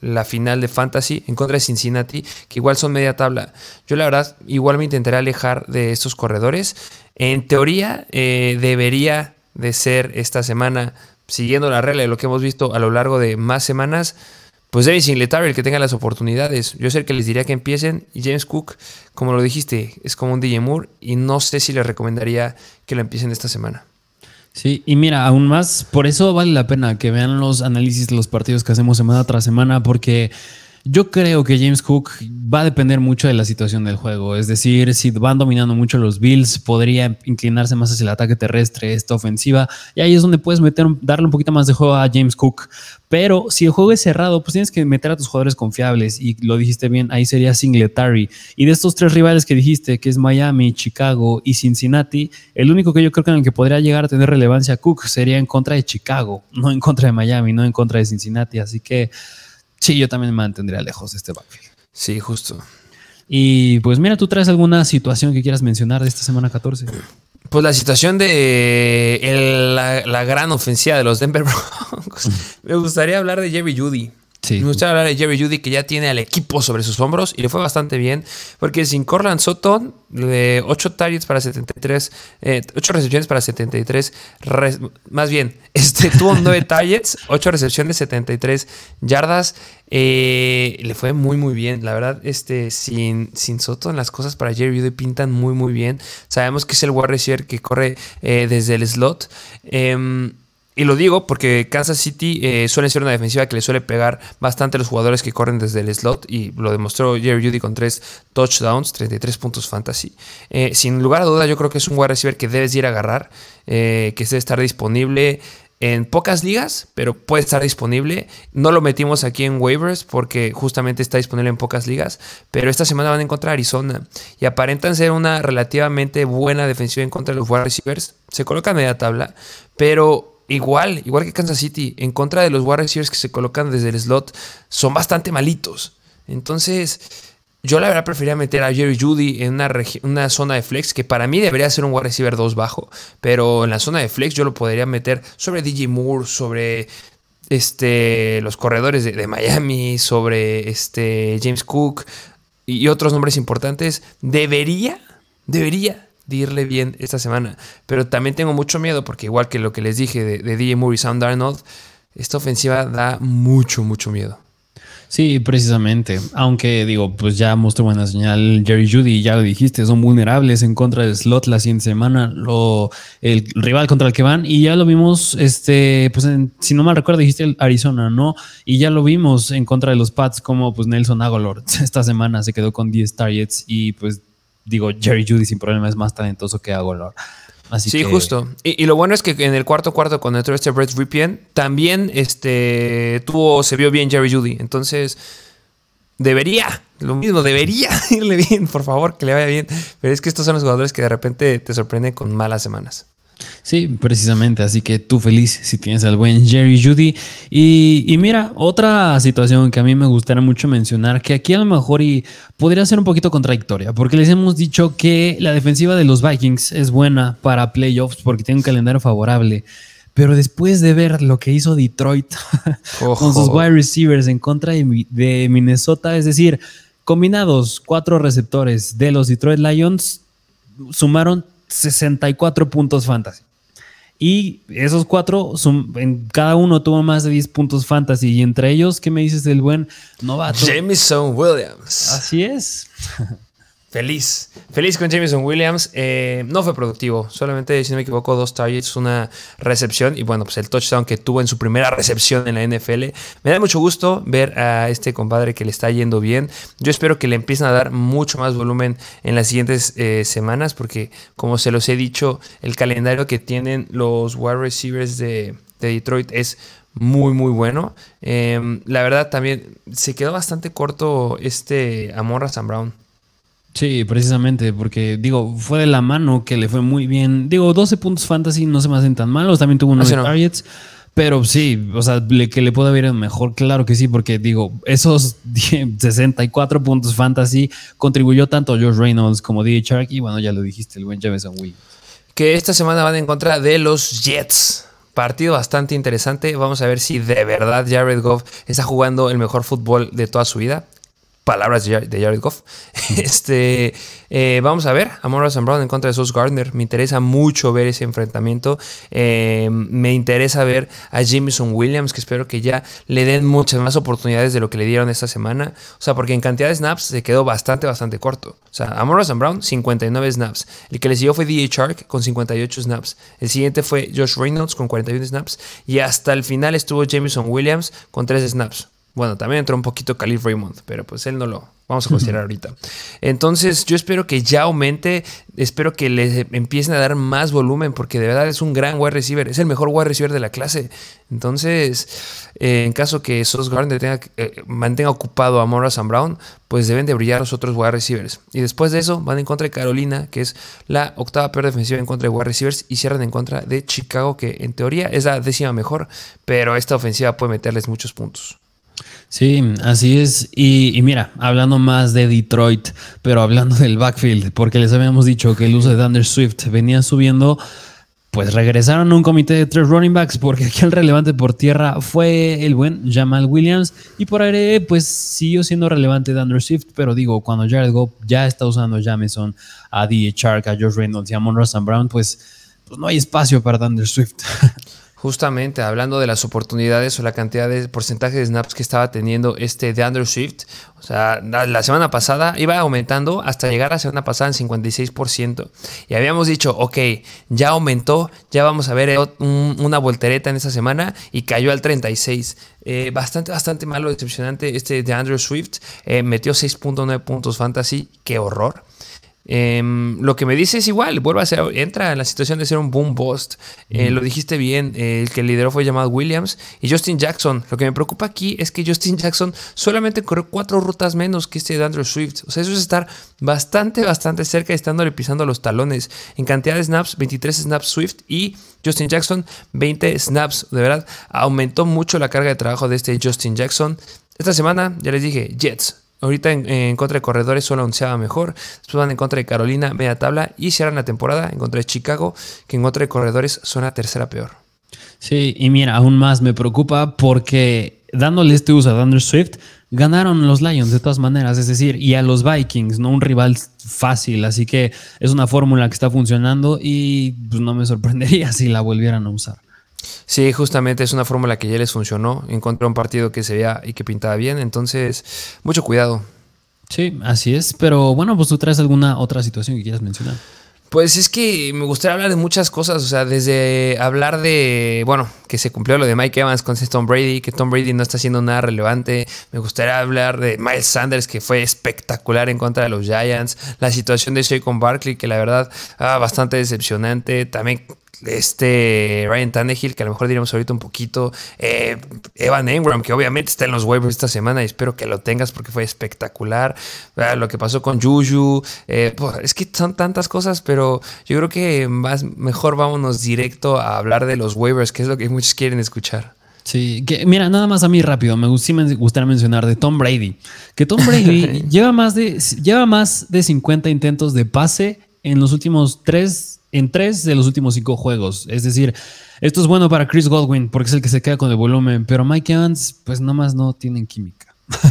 la final de Fantasy en contra de Cincinnati, que igual son media tabla. Yo la verdad igual me intentaré alejar de estos corredores. En teoría eh, debería de ser esta semana, siguiendo la regla de lo que hemos visto a lo largo de más semanas, pues David Singletary el que tenga las oportunidades. Yo sé que les diría que empiecen y James Cook, como lo dijiste, es como un DJ Moore y no sé si les recomendaría que lo empiecen esta semana. Sí, y mira, aún más, por eso vale la pena que vean los análisis de los partidos que hacemos semana tras semana, porque yo creo que James Cook va a depender mucho de la situación del juego. Es decir, si van dominando mucho los Bills, podría inclinarse más hacia el ataque terrestre, esta ofensiva. Y ahí es donde puedes meter, darle un poquito más de juego a James Cook. Pero si el juego es cerrado, pues tienes que meter a tus jugadores confiables. Y lo dijiste bien, ahí sería Singletary. Y de estos tres rivales que dijiste, que es Miami, Chicago y Cincinnati, el único que yo creo que en el que podría llegar a tener relevancia Cook sería en contra de Chicago, no en contra de Miami, no en contra de Cincinnati. Así que Sí, yo también me mantendría lejos de este backfield. Sí, justo. Y pues mira, ¿tú traes alguna situación que quieras mencionar de esta semana 14? Pues la situación de la, gran ofensiva de los Denver Broncos. me gustaría hablar de Jerry Judy. Me gustaría hablar de Jerry Judy, que ya tiene al equipo sobre sus hombros y le fue bastante bien, porque sin Corland Sutton, de 8 targets para 73, 8 eh, recepciones para 73, más bien, este, tuvo 9 targets, 8 recepciones, 73 yardas, eh, le fue muy, muy bien. La verdad, este, sin, sin Sutton, las cosas para Jerry Judy pintan muy, muy bien. Sabemos que es el wide receiver que corre eh, desde el slot. Em, Y lo digo porque Kansas City eh, suele ser una defensiva que le suele pegar bastante a los jugadores que corren desde el slot y lo demostró Jerry Judy con tres touchdowns, 33 puntos fantasy. Eh, sin lugar a duda yo creo que es un wide receiver que debes ir a agarrar, eh, que debe estar disponible en pocas ligas, pero puede estar disponible. No lo metimos aquí en waivers porque justamente está disponible en pocas ligas, pero esta semana van a encontrar Arizona y aparentan ser una relativamente buena defensiva en contra de los wide receivers. Se colocan media tabla, pero igual, igual que Kansas City, en contra de los receivers que se colocan desde el slot, son bastante malitos. Entonces, yo la verdad preferiría meter a Jerry Judy en una, una, zona de flex, que para mí debería ser un wide receiver 2 bajo, pero en la zona de flex yo lo podría meter sobre DJ Moore, sobre este, los corredores de, de Miami, sobre este, James Cook y otros nombres importantes. Debería, debería de irle bien esta semana. Pero también tengo mucho miedo porque igual que lo que les dije de, DJ Moore y Sam Darnold, esta ofensiva da mucho, mucho miedo. Sí, precisamente. Aunque digo, pues ya mostró buena señal Jerry Judy, ya lo dijiste, son vulnerables en contra del slot la siguiente semana, lo, el rival contra el que van, y ya lo vimos, este, pues si no mal recuerdo, dijiste Arizona, ¿no? Y ya lo vimos en contra de los Pats, como pues Nelson Aguilar esta semana se quedó con 10 targets y pues digo, Jerry Judy sin problema es más talentoso que Aguilar. Así sí, justo. Y, lo bueno es que en el cuarto cuarto, cuando entró este Brett Ripien, también este, tuvo, se vio bien Jerry Judy. Entonces, debería, lo mismo, debería irle bien, por favor, que le vaya bien. Pero es que estos son los jugadores que de repente te sorprenden con malas semanas. Sí, precisamente. Así que tú feliz si tienes al buen Jerry Judy. Y, mira, otra situación que a mí me gustaría mucho mencionar, que aquí a lo mejor y podría ser un poquito contradictoria, porque les hemos dicho que la defensiva de los Vikings es buena para playoffs porque tiene un calendario favorable. Pero después de ver lo que hizo Detroit con sus wide receivers en contra de, de Minnesota, es decir, combinados cuatro receptores de los Detroit Lions, sumaron 64 puntos fantasy. Y esos cuatro, en cada uno tuvo más de 10 puntos fantasy. Y entre ellos, ¿qué me dices del buen novato? Jameson Williams. Así es. Feliz. Feliz con Jameson Williams. Eh, no fue productivo. Solamente, si no me equivoco, dos targets, una recepción. Y bueno, pues el touchdown que tuvo en su primera recepción en la NFL. Me da mucho gusto ver a este compadre que le está yendo bien. Yo espero que le empiecen a dar mucho más volumen en las siguientes eh, semanas. Porque, como se los he dicho, el calendario que tienen los wide receivers de, Detroit es muy muy bueno. Em, la verdad también se quedó bastante corto este Amorra Sam Brown. Sí, precisamente, porque digo, fue de la mano que le fue muy bien. Digo, 12 puntos fantasy no se me hacen tan malos, también tuvo unos targets. Pero sí, o sea, que le puede haber mejor, claro que sí, porque digo, esos 64 puntos fantasy contribuyó tanto Josh Reynolds como DJ Shark y bueno, ya lo dijiste, el buen Jameson Will. Que esta semana van en contra de los Jets. Partido bastante interesante. Vamos a ver si de verdad Jared Goff está jugando el mejor fútbol de toda su vida palabras de Jared Goff. Este, eh, vamos a ver a Morrison Brown en contra de Sos Gardner. Me interesa mucho ver ese enfrentamiento. Eh, me interesa ver a Jameson Williams, que espero que ya le den muchas más oportunidades de lo que le dieron esta semana. O sea, porque en cantidad de snaps se quedó bastante, bastante corto. O sea, a Morrison Brown, 59 snaps. El que le siguió fue DJ Shark con 58 snaps. El siguiente fue Josh Reynolds con 41 snaps. Y hasta el final estuvo Jameson Williams con 3 snaps. Bueno, también entró un poquito Calif Raymond, pero pues él no lo vamos a considerar ahorita. Entonces, yo espero que ya aumente, espero que le empiecen a dar más volumen, porque de verdad es un gran wide receiver, es el mejor wide receiver de la clase. Entonces, eh, en caso que Sos Gardner tenga, eh, mantenga ocupado a Morris and Brown, pues deben de brillar los otros wide receivers. Y después de eso, van en contra de Carolina, que es la octava peor defensiva en contra de wide receivers, y cierran en contra de Chicago, que en teoría es la décima mejor, pero esta ofensiva puede meterles muchos puntos. Sí, así es. Y, mira, hablando más de Detroit, pero hablando del backfield, porque les habíamos dicho que el uso de Thunder Swift venía subiendo, pues regresaron a un comité de tres running backs, porque aquí el relevante por tierra fue el buen Jamal Williams, y por aire, pues siguió siendo relevante Thunder Swift, pero digo, cuando Jared Goff ya está usando a Jameson, a D. Chark, a Josh Reynolds y a Monroe Brown, pues, pues no hay espacio para Thunder Swift. Justamente hablando de las oportunidades o la cantidad de porcentaje de snaps que estaba teniendo este de Andrew Swift. O sea, la semana pasada iba aumentando hasta llegar a la semana pasada en 56%. Y habíamos dicho, ok, ya aumentó, ya vamos a ver una voltereta en esta semana y cayó al 36%. Eh, bastante, bastante malo, decepcionante este de Andrew Swift. Eh, metió 6.9 puntos fantasy, qué horror. Em, lo que me dice es igual, vuelve a ser, entra en la situación de ser un boom bust. Eh, lo dijiste bien, el que lideró fue llamado Williams y Justin Jackson. Lo que me preocupa aquí es que Justin Jackson solamente corrió cuatro rutas menos que este de Andrew Swift. O sea, eso es estar bastante, bastante cerca y estándole pisando los talones. En cantidad de snaps, 23 snaps Swift y Justin Jackson, 20 snaps. De verdad, aumentó mucho la carga de trabajo de este Justin Jackson. Esta semana, ya les dije, Jets, Ahorita en, contra de corredores solo onceaba mejor. Después van en contra de Carolina, media tabla. Y cierran la temporada en contra de Chicago, que en contra de corredores son la tercera peor. Sí, y mira, aún más me preocupa porque dándole este uso a Andrew Swift, ganaron los Lions de todas maneras, es decir, y a los Vikings, no un rival fácil. Así que es una fórmula que está funcionando y pues, no me sorprendería si la volvieran a usar. Sí, justamente es una fórmula que ya les funcionó. Encontró un partido que se veía y que pintaba bien. Entonces, mucho cuidado. Sí, así es. Pero bueno, pues tú traes alguna otra situación que quieras mencionar. Pues es que me gustaría hablar de muchas cosas, o sea, desde hablar de, bueno, que se cumplió lo de Mike Evans con Tom Brady, que Tom Brady no está haciendo nada relevante. Me gustaría hablar de Miles Sanders, que fue espectacular en contra de los Giants. La situación de Shaquon Barkley, que la verdad, ah, bastante decepcionante. También este Ryan Tannehill, que a lo mejor diríamos ahorita un poquito, eh, Evan Engram, que obviamente está en los waivers esta semana y espero que lo tengas porque fue espectacular. Lo que pasó con Juju, eh, pues, es que son tantas cosas, pero yo creo que más, mejor vámonos directo a hablar de los waivers, que es lo que muchos quieren escuchar. Sí, que mira, nada más a mí rápido, me gustaría mencionar de Tom Brady, que Tom Brady lleva, más de, lleva más de 50 intentos de pase en los últimos tres en tres de los últimos cinco juegos. Es decir, esto es bueno para Chris Godwin porque es el que se queda con el volumen, pero Mike Evans, pues nomás no tienen química.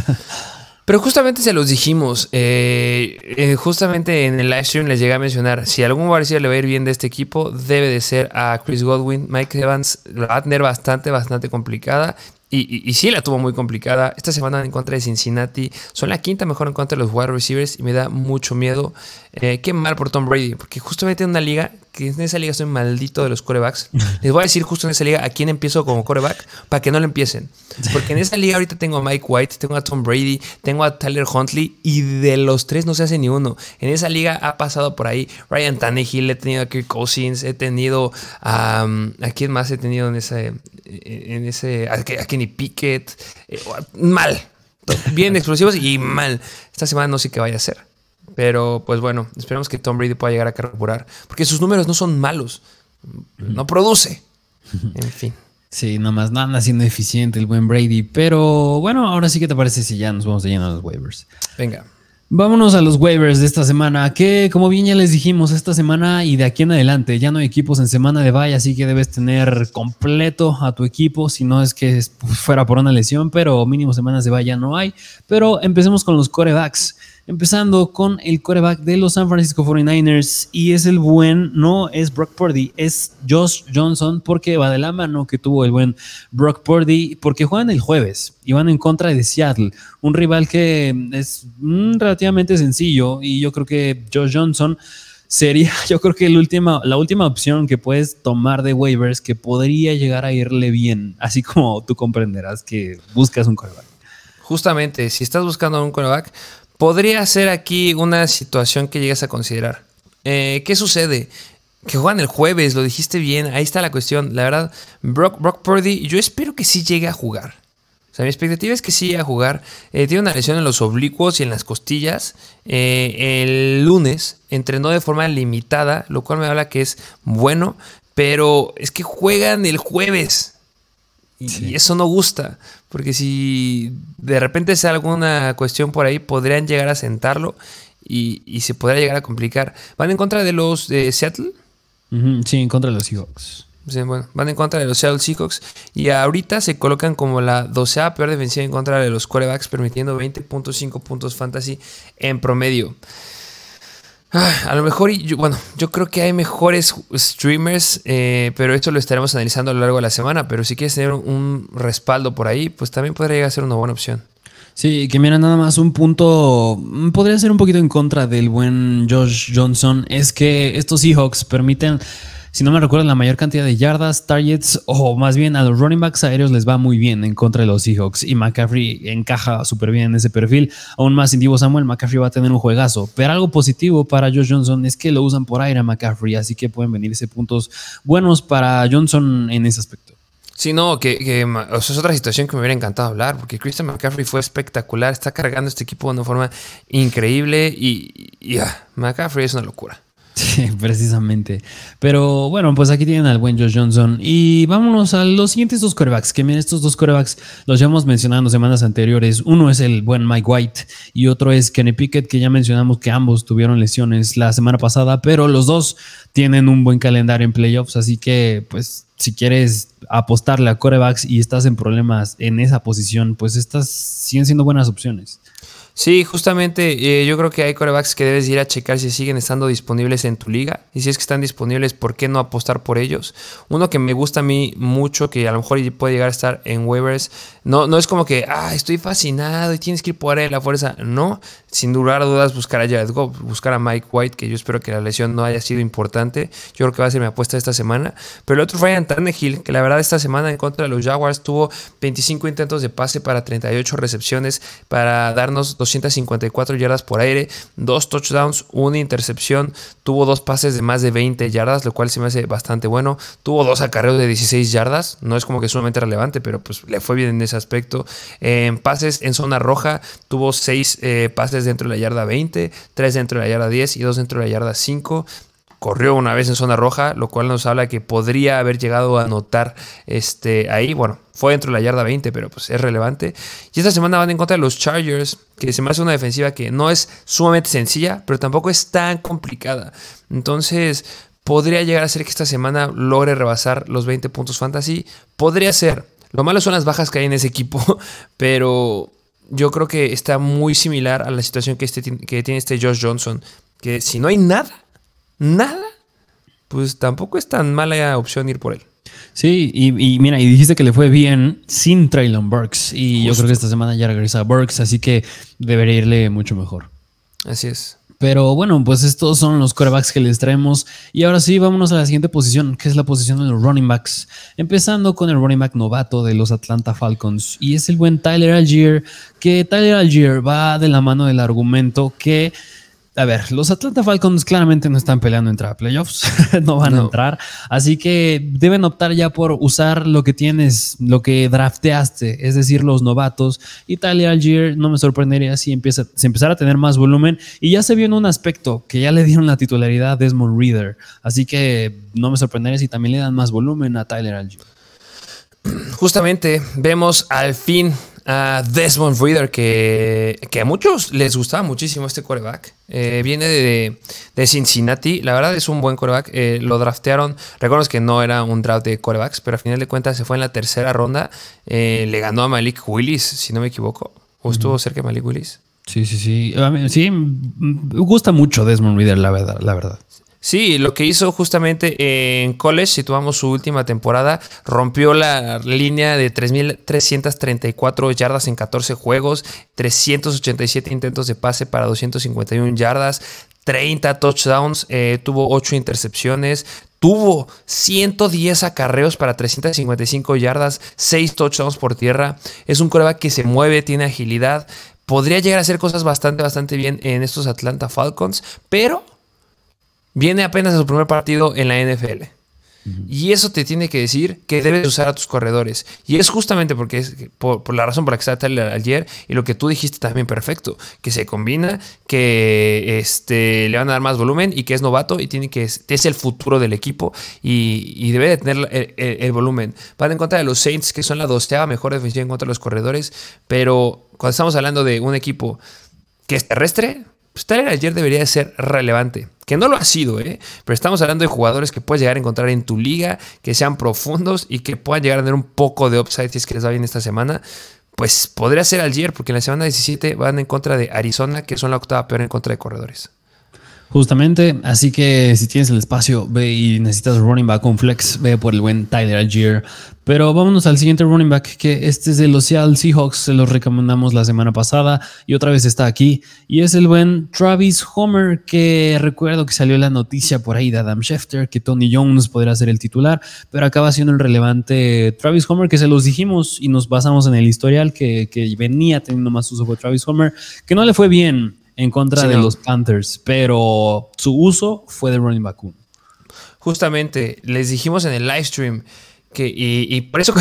Pero justamente se los dijimos, eh, eh, justamente en el live stream les llegué a mencionar, si algún García le va a ir bien de este equipo, debe de ser a Chris Godwin. Mike Evans la va a tener bastante, bastante complicada y, sí la tuvo muy complicada. Esta semana en contra de Cincinnati son la quinta mejor en contra de los wide receivers y me da mucho miedo. Eh, qué mal por Tom Brady, porque justamente en una liga, que en esa liga soy maldito de los corebacks. Les voy a decir justo en esa liga a quién empiezo como coreback para que no lo empiecen. Porque en esa liga ahorita tengo a Mike White, tengo a Tom Brady, tengo a Tyler Huntley y de los tres no se hace ni uno. En esa liga ha pasado por ahí Ryan Tannehill, he tenido a Kirk Cousins, he tenido a. ¿A quién más he tenido en ese. En ese a, Kenny Pickett? Eh, mal. Bien explosivos y mal. Esta semana no sé qué vaya a hacer. Pero pues bueno, esperemos que Tom Brady pueda llegar a carburar. Porque sus números no son malos. No produce. En fin. Sí, nomás no anda siendo eficiente el buen Brady. Pero bueno, ahora sí que te parece si ya nos vamos a llenar los waivers. Venga. Vámonos a los waivers de esta semana, que como bien ya les dijimos, esta semana y de aquí en adelante ya no hay equipos en semana de bye, así que debes tener completo a tu equipo, si no es que fuera por una lesión, pero mínimo semanas de bye ya no hay. Pero empecemos con los corebacks. Empezando con el coreback de los San Francisco 49ers y es el buen, no es Brock Purdy, es Josh Johnson porque va de la mano que tuvo el buen Brock Purdy porque juegan el jueves y van en contra de Seattle, un rival que es mm, relativamente sencillo y yo creo que Josh Johnson sería yo creo que última, la última opción que puedes tomar de waivers que podría llegar a irle bien, así como tú comprenderás que buscas un coreback. Justamente, si estás buscando un coreback, podría ser aquí una situación que llegas a considerar. Eh, ¿Qué sucede? Que juegan el jueves, lo dijiste bien, ahí está la cuestión. La verdad, Brock, Brock Purdy, yo espero que sí llegue a jugar. O sea, mi expectativa es que sí llegue a jugar. Eh, tiene una lesión en los oblicuos y en las costillas. Eh, el lunes entrenó de forma limitada, lo cual me habla que es bueno, pero es que juegan el jueves. Y, eso no gusta, porque si de repente sale alguna cuestión por ahí, podrían llegar a sentarlo y, se podría llegar a complicar. ¿Van en contra de los de Seattle? Sí, en contra de los Seahawks. bueno, van en contra de los Seattle Seahawks y ahorita se colocan como la doceava peor defensiva en contra de los quarterbacks, permitiendo 20.5 puntos fantasy en promedio. Ah, a lo mejor, bueno, yo creo que hay mejores streamers, eh, pero esto lo estaremos analizando a lo largo de la semana. Pero si quieres tener un respaldo por ahí, pues también podría llegar a ser una buena opción. Sí, que mira, nada más un punto, mm, podría ser un poquito en contra del buen Josh Johnson, es que estos Seahawks permiten si no me recuerdo, la mayor cantidad de yardas, targets, o más bien a los running backs aéreos les va muy bien en contra de los Seahawks. Y McCaffrey encaja súper bien en ese perfil. Aún más sin Divo Samuel, McCaffrey va a tener un juegazo. Pero algo positivo para Josh Johnson es que lo usan por aire a McCaffrey, así que pueden venirse puntos buenos para Johnson en ese aspecto. Sí, no, que, es otra situación que me hubiera encantado hablar, porque Christian McCaffrey fue espectacular, está cargando este equipo de una forma increíble y, y ah, McCaffrey es una locura. Sí, precisamente. Pero bueno, pues aquí tienen al buen Josh Johnson. Y vámonos a los siguientes dos corebacks. Que miren, estos dos corebacks los llevamos mencionando semanas anteriores. Uno es el buen Mike White y otro es Kenny Pickett, que ya mencionamos que ambos tuvieron lesiones la semana pasada, pero los dos tienen un buen calendario en playoffs. Así que, pues, si quieres apostarle a corebacks y estás en problemas en esa posición, pues estas siguen siendo buenas opciones. Sí, justamente eh, yo creo que hay corebacks que debes ir a checar si siguen estando disponibles en tu liga. Y si es que están disponibles, ¿por qué no apostar por ellos? Uno que me gusta a mí mucho, que a lo mejor puede llegar a estar en waivers, no, no es como que, ah, estoy fascinado y tienes que ir por él la fuerza. No, sin durar dudas, buscar a Jared Goff, buscar a Mike White, que yo espero que la lesión no haya sido importante. Yo creo que va a ser mi apuesta esta semana. Pero el otro Ryan Tannehill, que la verdad esta semana en contra de los Jaguars tuvo 25 intentos de pase para 38 recepciones, para darnos 254 yardas por aire, dos touchdowns, una intercepción, tuvo dos pases de más de 20 yardas, lo cual se me hace bastante bueno. Tuvo dos acarreos de 16 yardas, no es como que sumamente relevante, pero pues le fue bien en ese aspecto. En pases en zona roja, tuvo seis eh, pases dentro de la yarda 20, tres dentro de la yarda 10 y dos dentro de la yarda 5 corrió una vez en zona roja, lo cual nos habla que podría haber llegado a anotar este, ahí. Bueno, fue dentro de la yarda 20, pero pues es relevante. Y esta semana van en contra de los Chargers, que se me hace una defensiva que no es sumamente sencilla, pero tampoco es tan complicada. Entonces, podría llegar a ser que esta semana logre rebasar los 20 puntos fantasy. Podría ser. Lo malo son las bajas que hay en ese equipo, pero yo creo que está muy similar a la situación que, este, que tiene este Josh Johnson. Que si no hay nada, nada, pues tampoco es tan mala opción ir por él. Sí, y, mira, y dijiste que le fue bien sin Traylon Burks. Y yo creo que esta semana ya regresa a Burks, así que debería irle mucho mejor. Así es. Pero bueno, pues estos son los corebacks que les traemos. Y ahora sí, vámonos a la siguiente posición, que es la posición de los running backs. Empezando con el running back novato de los Atlanta Falcons. Y es el buen Tyler Algier, que Tyler Algier va de la mano del argumento que a ver, los Atlanta Falcons claramente no están peleando entrar a playoffs, no van a entrar, así que deben optar ya por usar lo que tienes, lo que drafteaste, es decir, los novatos. Y Tyler Algier no me sorprendería si empieza, se empezara a tener más volumen y ya se vio en un aspecto que ya le dieron la titularidad a Desmond Reader, así que no me sorprendería si también le dan más volumen a Tyler Algier. Justamente vemos al fin a Desmond Reader, que, a muchos les gustaba muchísimo este coreback. Eh, viene de, Cincinnati. La verdad es un buen coreback. Eh, lo draftearon. Recuerdo que no era un draft de corebacks, pero al final de cuentas se fue en la tercera ronda. Eh, le ganó a Malik Willis, si no me equivoco. ¿O estuvo cerca de Malik Willis? Sí, sí, sí. sí, me gusta mucho Desmond Reader, la verdad. La verdad. Sí, lo que hizo justamente en college, si su última temporada, rompió la línea de 3.334 yardas en 14 juegos, 387 intentos de pase para 251 yardas, 30 touchdowns, eh, tuvo 8 intercepciones, tuvo 110 acarreos para 355 yardas, 6 touchdowns por tierra. Es un coreback que se mueve, tiene agilidad. Podría llegar a hacer cosas bastante, bastante bien en estos Atlanta Falcons, pero Viene apenas a su primer partido en la NFL. Y eso te tiene que decir que debes usar a tus corredores. Y es justamente porque es por, la razón por la que está Tyler ayer y lo que tú dijiste también perfecto, que se combina, que este, le van a dar más volumen y que es novato y tiene que es el futuro del equipo y, debe de tener el, volumen. Van en contra de los Saints, que son la doceava mejor defensiva en contra de los corredores, pero cuando estamos hablando de un equipo que es terrestre, pues Tyler ayer debería ser relevante. Que no lo ha sido, ¿eh? Pero estamos hablando de jugadores que puedes llegar a encontrar en tu liga, que sean profundos y que puedan llegar a tener un poco de upside si es que les va bien esta semana. Pues podría ser ayer, porque en la semana 17 van en contra de Arizona, que son la octava peor en contra de corredores. Justamente, así que si tienes el espacio, ve y necesitas running back con flex, ve por el buen Tyler Algier. Pero vámonos al siguiente running back, que este es de los Seahawks, se los recomendamos la semana pasada y otra vez está aquí. Y es el buen Travis Homer, que recuerdo que salió la noticia por ahí de Adam Schefter, que Tony Jones podría ser el titular, pero acaba siendo el relevante Travis Homer, que se los dijimos y nos basamos en el historial que, que venía teniendo más uso por Travis Homer, que no le fue bien en contra de los Panthers, pero su uso fue de running back Justamente, les dijimos en el live stream que, y, por eso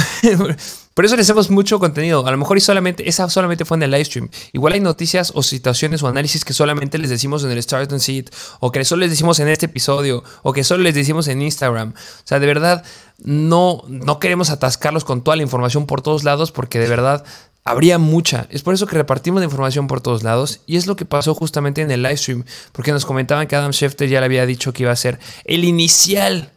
por eso les hacemos mucho contenido. A lo mejor y solamente, esa solamente fue en el live stream. Igual hay noticias o situaciones o análisis que solamente les decimos en el Start and Seat, o que solo les decimos en este episodio, o que solo les decimos en Instagram. O sea, de verdad, no, no queremos atascarlos con toda la información por todos lados, porque de verdad habría mucha. Es por eso que repartimos la información por todos lados y es lo que pasó justamente en el live stream, porque nos comentaban que Adam Schefter ya le había dicho que iba a ser el inicial,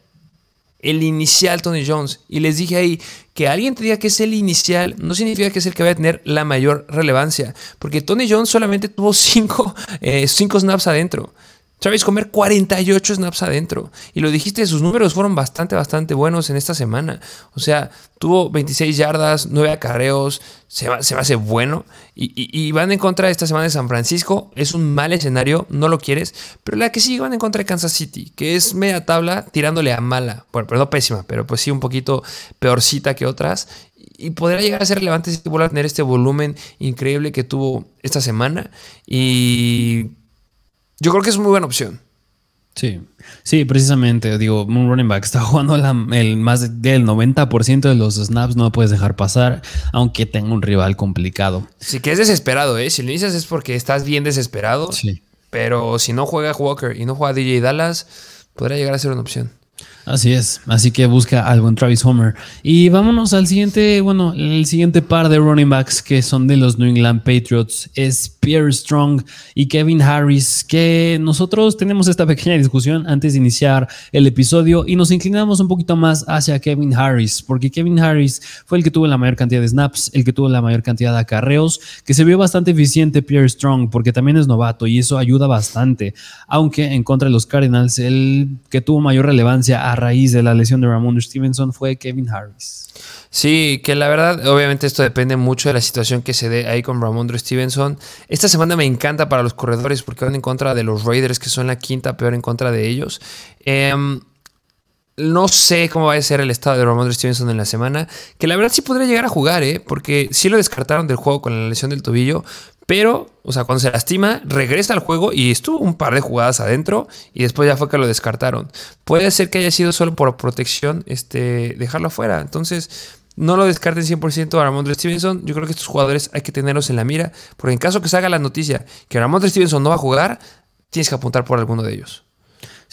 el inicial Tony Jones. Y les dije ahí que alguien te diga que es el inicial no significa que es el que va a tener la mayor relevancia, porque Tony Jones solamente tuvo 5 eh, cinco snaps adentro. Travis Comer 48 snaps adentro. Y lo dijiste, sus números fueron bastante, bastante buenos en esta semana. O sea, tuvo 26 yardas, 9 acarreos, se, va, se hace bueno. Y, van en contra esta semana de San Francisco. Es un mal escenario, no lo quieres. Pero la que sí van en contra de Kansas City, que es media tabla tirándole a mala. Bueno, pero no pésima, pero pues sí un poquito peorcita que otras. Y podrá llegar a ser relevante si vuelve a tener este volumen increíble que tuvo esta semana. Y yo creo que es muy buena opción. Sí, sí, precisamente, digo, un running back está jugando el más del 90% de los snaps, no lo puedes dejar pasar, aunque tenga un rival complicado. Sí, que es desesperado, ¿eh? Si lo inicias es porque estás bien desesperado. Sí. Pero si no juega Walker y no juega DJ Dallas, podría llegar a ser una opción. Así es, así que busca algo en Travis Homer. Y vámonos al siguiente, bueno, el siguiente par de running backs que son de los New England Patriots. Es Pierre Strong y Kevin Harris, que nosotros tenemos esta pequeña discusión antes de iniciar el episodio y nos inclinamos un poquito más hacia Kevin Harris, porque Kevin Harris fue el que tuvo la mayor cantidad de snaps, el que tuvo la mayor cantidad de acarreos, que se vio bastante eficiente Pierre Strong, porque también es novato y eso ayuda bastante, aunque en contra de los Cardinals, el que tuvo mayor relevancia a raíz de la lesión de Ramon Stevenson fue Kevin Harris. Sí, que la verdad, obviamente esto depende mucho de la situación que se dé ahí con Ramondre Stevenson. Esta semana me encanta para los corredores porque van en contra de los Raiders, que son la quinta peor en contra de ellos. Em, no sé cómo va a ser el estado de Ramondre Stevenson en la semana, que la verdad sí podría llegar a jugar, ¿eh? porque sí lo descartaron del juego con la lesión del tobillo, pero, o sea, cuando se lastima, regresa al juego y estuvo un par de jugadas adentro y después ya fue que lo descartaron. Puede ser que haya sido solo por protección este, dejarlo afuera. Entonces, no lo descarten 100% a Ramondre Stevenson. Yo creo que estos jugadores hay que tenerlos en la mira, porque en caso que se haga la noticia que Ramondre Stevenson no va a jugar, tienes que apuntar por alguno de ellos.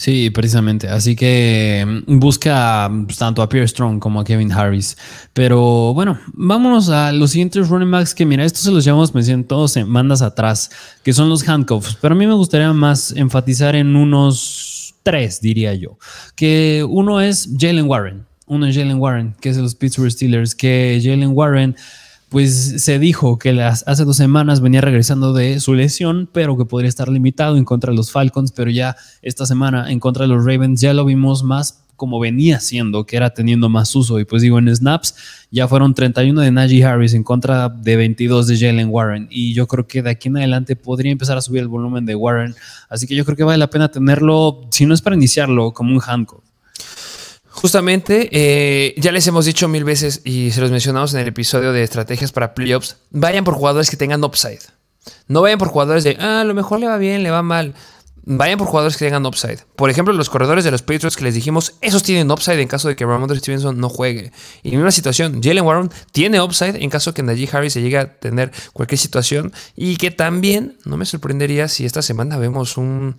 Sí, precisamente. Así que mm, busca pues, tanto a Pierre Strong como a Kevin Harris. Pero bueno, vámonos a los siguientes running backs que mira, estos se los llevamos mencionando todos en bandas atrás, que son los handcuffs. Pero a mí me gustaría más enfatizar en unos tres, diría yo. Que uno es Jalen Warren. Uno es Jalen Warren, que es de los Pittsburgh Steelers. Que Jalen Warren pues se dijo que las, hace dos semanas venía regresando de su lesión, pero que podría estar limitado en contra de los Falcons, pero ya esta semana en contra de los Ravens ya lo vimos más como venía siendo, que era teniendo más uso. Y pues digo, en snaps ya fueron 31 de Najee Harris en contra de 22 de Jalen Warren. Y yo creo que de aquí en adelante podría empezar a subir el volumen de Warren. Así que yo creo que vale la pena tenerlo, si no es para iniciarlo, como un handcuff. Justamente, eh, ya les hemos dicho mil veces y se los mencionamos en el episodio de estrategias para playoffs, vayan por jugadores que tengan upside. No vayan por jugadores de, ah, a lo mejor le va bien, le va mal. Vayan por jugadores que tengan upside. Por ejemplo, los corredores de los Patriots que les dijimos, esos tienen upside en caso de que Ramondre Stevenson no juegue. Y en una situación, Jalen Warren tiene upside en caso que Najee Harris se llegue a tener cualquier situación. Y que también, no me sorprendería si esta semana vemos un,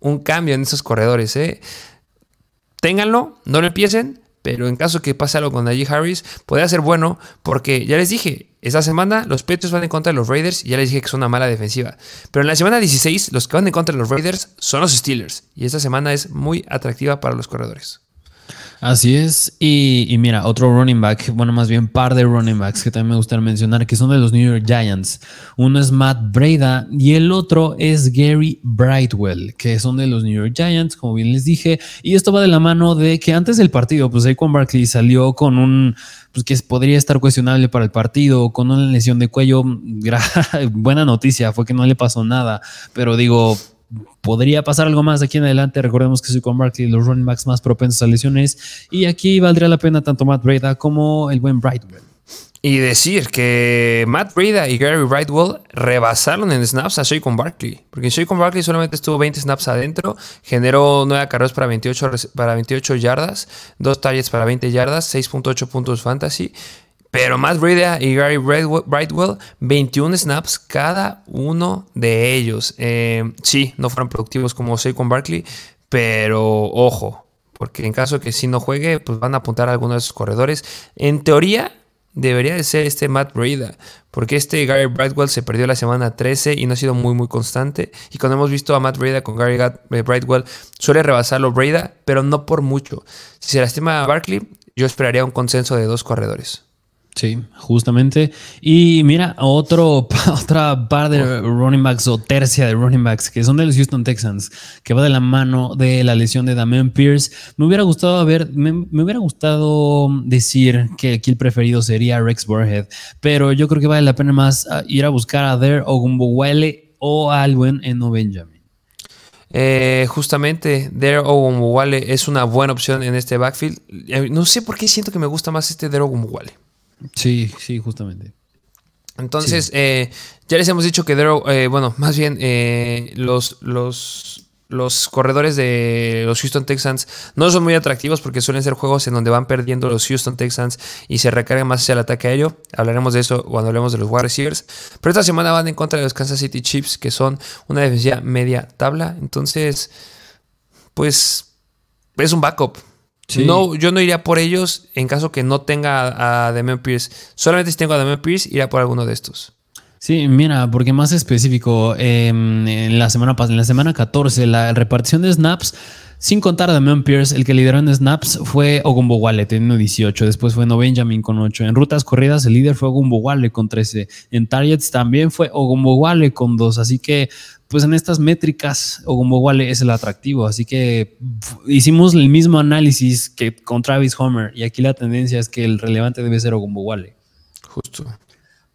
un cambio en esos corredores. ¿eh? Ténganlo, no lo empiecen, pero en caso que pase algo con Najee Harris, podría ser bueno porque ya les dije, esta semana los Patriots van en contra de los Raiders y ya les dije que son una mala defensiva. Pero en la semana 16, los que van en contra de los Raiders son los Steelers y esta semana es muy atractiva para los corredores. Así es. Y, mira, otro running back, bueno, más bien par de running backs que también me gustaría mencionar, que son de los New York Giants. Uno es Matt Breda y el otro es Gary Brightwell, que son de los New York Giants, como bien les dije. Y esto va de la mano de que antes del partido, pues Saquon Barkley salió con un, pues que podría estar cuestionable para el partido, con una lesión de cuello. Buena noticia, fue que no le pasó nada, pero digo, podría pasar algo más de aquí en adelante. Recordemos que soy con Barkley, los running backs más propensos a lesiones. Y aquí valdría la pena tanto Matt Breda como el buen Brightwell. Y decir que Matt Breda y Gary Brightwell rebasaron en snaps a con Barkley. Porque con Barkley solamente estuvo 20 snaps adentro, generó 9 carreras para 28, para 28 yardas, 2 targets para 20 yardas, 6.8 puntos fantasy. Pero Matt Breda y Gary Brightwell, 21 snaps cada uno de ellos. Eh, sí, no fueron productivos como con Barkley, pero ojo, porque en caso que si no juegue, pues van a apuntar a algunos de sus corredores. En teoría, debería de ser este Matt Breda, porque este Gary Brightwell se perdió la semana 13 y no ha sido muy muy constante. Y cuando hemos visto a Matt Breda con Gary eh, Brightwell, suele rebasarlo Breda, pero no por mucho. Si se lastima a Barkley, yo esperaría un consenso de dos corredores. Sí, justamente. Y mira, otro, otra par de running backs o tercia de running backs que son de los Houston Texans, que va de la mano de la lesión de Damian Pierce. Me hubiera gustado ver, me, hubiera gustado decir que aquí el preferido sería Rex Burhead, pero yo creo que vale la pena más ah, ir a buscar a Der Ogumbowale o a Alwin en No Benjamin. Eh, justamente, Der Ogumbowale es una buena opción en este backfield. Eh, no sé por qué siento que me gusta más este Der Ogumbowale. Sí, sí, justamente. Entonces, eh, ya les hemos dicho que eh, bueno, más bien eh, los, los, los corredores de los Houston Texans no son muy atractivos porque suelen ser juegos en donde van perdiendo los Houston Texans y se recargan más hacia el ataque aéreo. Hablaremos de eso cuando hablemos de los wide receivers. Pero esta semana van en contra de los Kansas City Chiefs, que son una defensiva media tabla. Entonces, pues es un backup. No, yo no iría por ellos en caso que no tenga a Damian Pierce. Solamente si tengo a Damian Pierce, iría por alguno de estos. Sí, mira, porque más específico, em, en, la semana, en la semana 14, la repartición de snaps, sin contar a Damian Pierce, el que lideró en snaps fue Ogumbo Wale, teniendo 18. Después fue No Benjamin con 8. En rutas corridas, el líder fue Ogumbo Wale con 13. En targets también fue Ogumbo Wale con 2. Así que pues en estas métricas Wale es el atractivo. Así que hicimos el mismo análisis que con Travis Homer y aquí la tendencia es que el relevante debe ser Wale. Justo.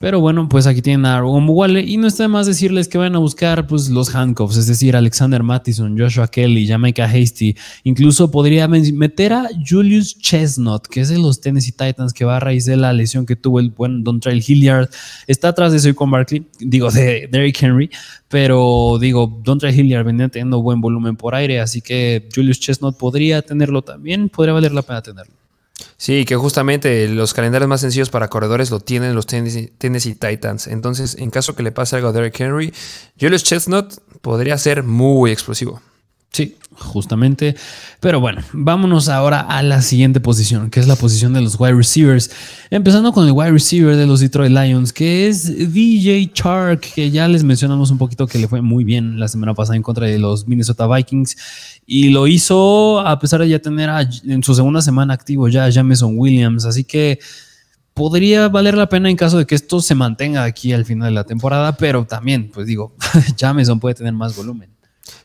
Pero bueno, pues aquí tienen a Wale y no está de más decirles que van a buscar pues, los handcuffs, es decir, Alexander Mattison, Joshua Kelly, Jamaica Hasty. Incluso podría meter a Julius Chestnut, que es de los Tennessee Titans, que va a raíz de la lesión que tuvo el buen Don Trail Hilliard. Está atrás de con Barkley, digo, de Derrick Henry, pero digo, Don Trail Hilliard venía teniendo buen volumen por aire, así que Julius Chestnut podría tenerlo también, podría valer la pena tenerlo. Sí, que justamente los calendarios más sencillos para corredores lo tienen los Tennessee, Titans. Entonces, en caso que le pase algo a Derrick Henry, Julius Chestnut podría ser muy explosivo. Sí, justamente. Pero bueno, vámonos ahora a la siguiente posición, que es la posición de los wide receivers. Empezando con el wide receiver de los Detroit Lions, que es DJ Chark, que ya les mencionamos un poquito que le fue muy bien la semana pasada en contra de los Minnesota Vikings. Y lo hizo a pesar de ya tener en su segunda semana activo ya a Jameson Williams. Así que podría valer la pena en caso de que esto se mantenga aquí al final de la temporada, pero también, pues digo, Jameson puede tener más volumen.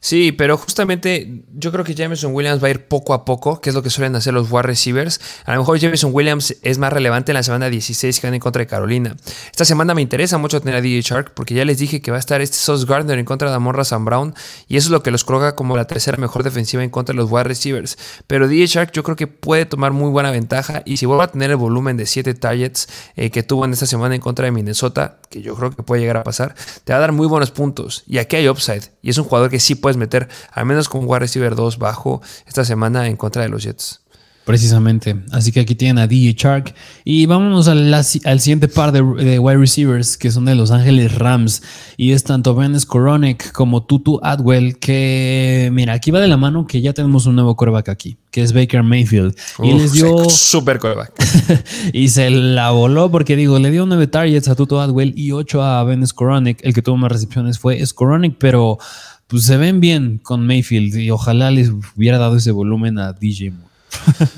Sí, pero justamente yo creo que Jameson Williams va a ir poco a poco, que es lo que suelen hacer los wide receivers. A lo mejor Jameson Williams es más relevante en la semana 16 que van en contra de Carolina. Esta semana me interesa mucho tener a DJ Shark porque ya les dije que va a estar este Sauce Gardner en contra de Amorra Sam Brown y eso es lo que los coloca como la tercera mejor defensiva en contra de los wide receivers. Pero DJ Shark yo creo que puede tomar muy buena ventaja y si vuelve a tener el volumen de 7 targets eh, que tuvo en esta semana en contra de Minnesota, que yo creo que puede llegar a pasar, te va a dar muy buenos puntos. Y aquí hay upside y es un jugador que sí puedes meter al menos con wide receiver 2 bajo esta semana en contra de los Jets. Precisamente. Así que aquí tienen a DJ Shark. Y vámonos al, siguiente par de, wide receivers que son de Los Ángeles Rams. Y es tanto Ben Skoronek como Tutu Atwell. Que mira, aquí va de la mano que ya tenemos un nuevo coreback aquí, que es Baker Mayfield. y les dio. Super coreback. y se la voló porque digo, le dio nueve targets a Tutu Atwell y ocho a Ben Skoronek. El que tuvo más recepciones fue Skoronek, pero pues se ven bien con Mayfield y ojalá les hubiera dado ese volumen a DJ Moore.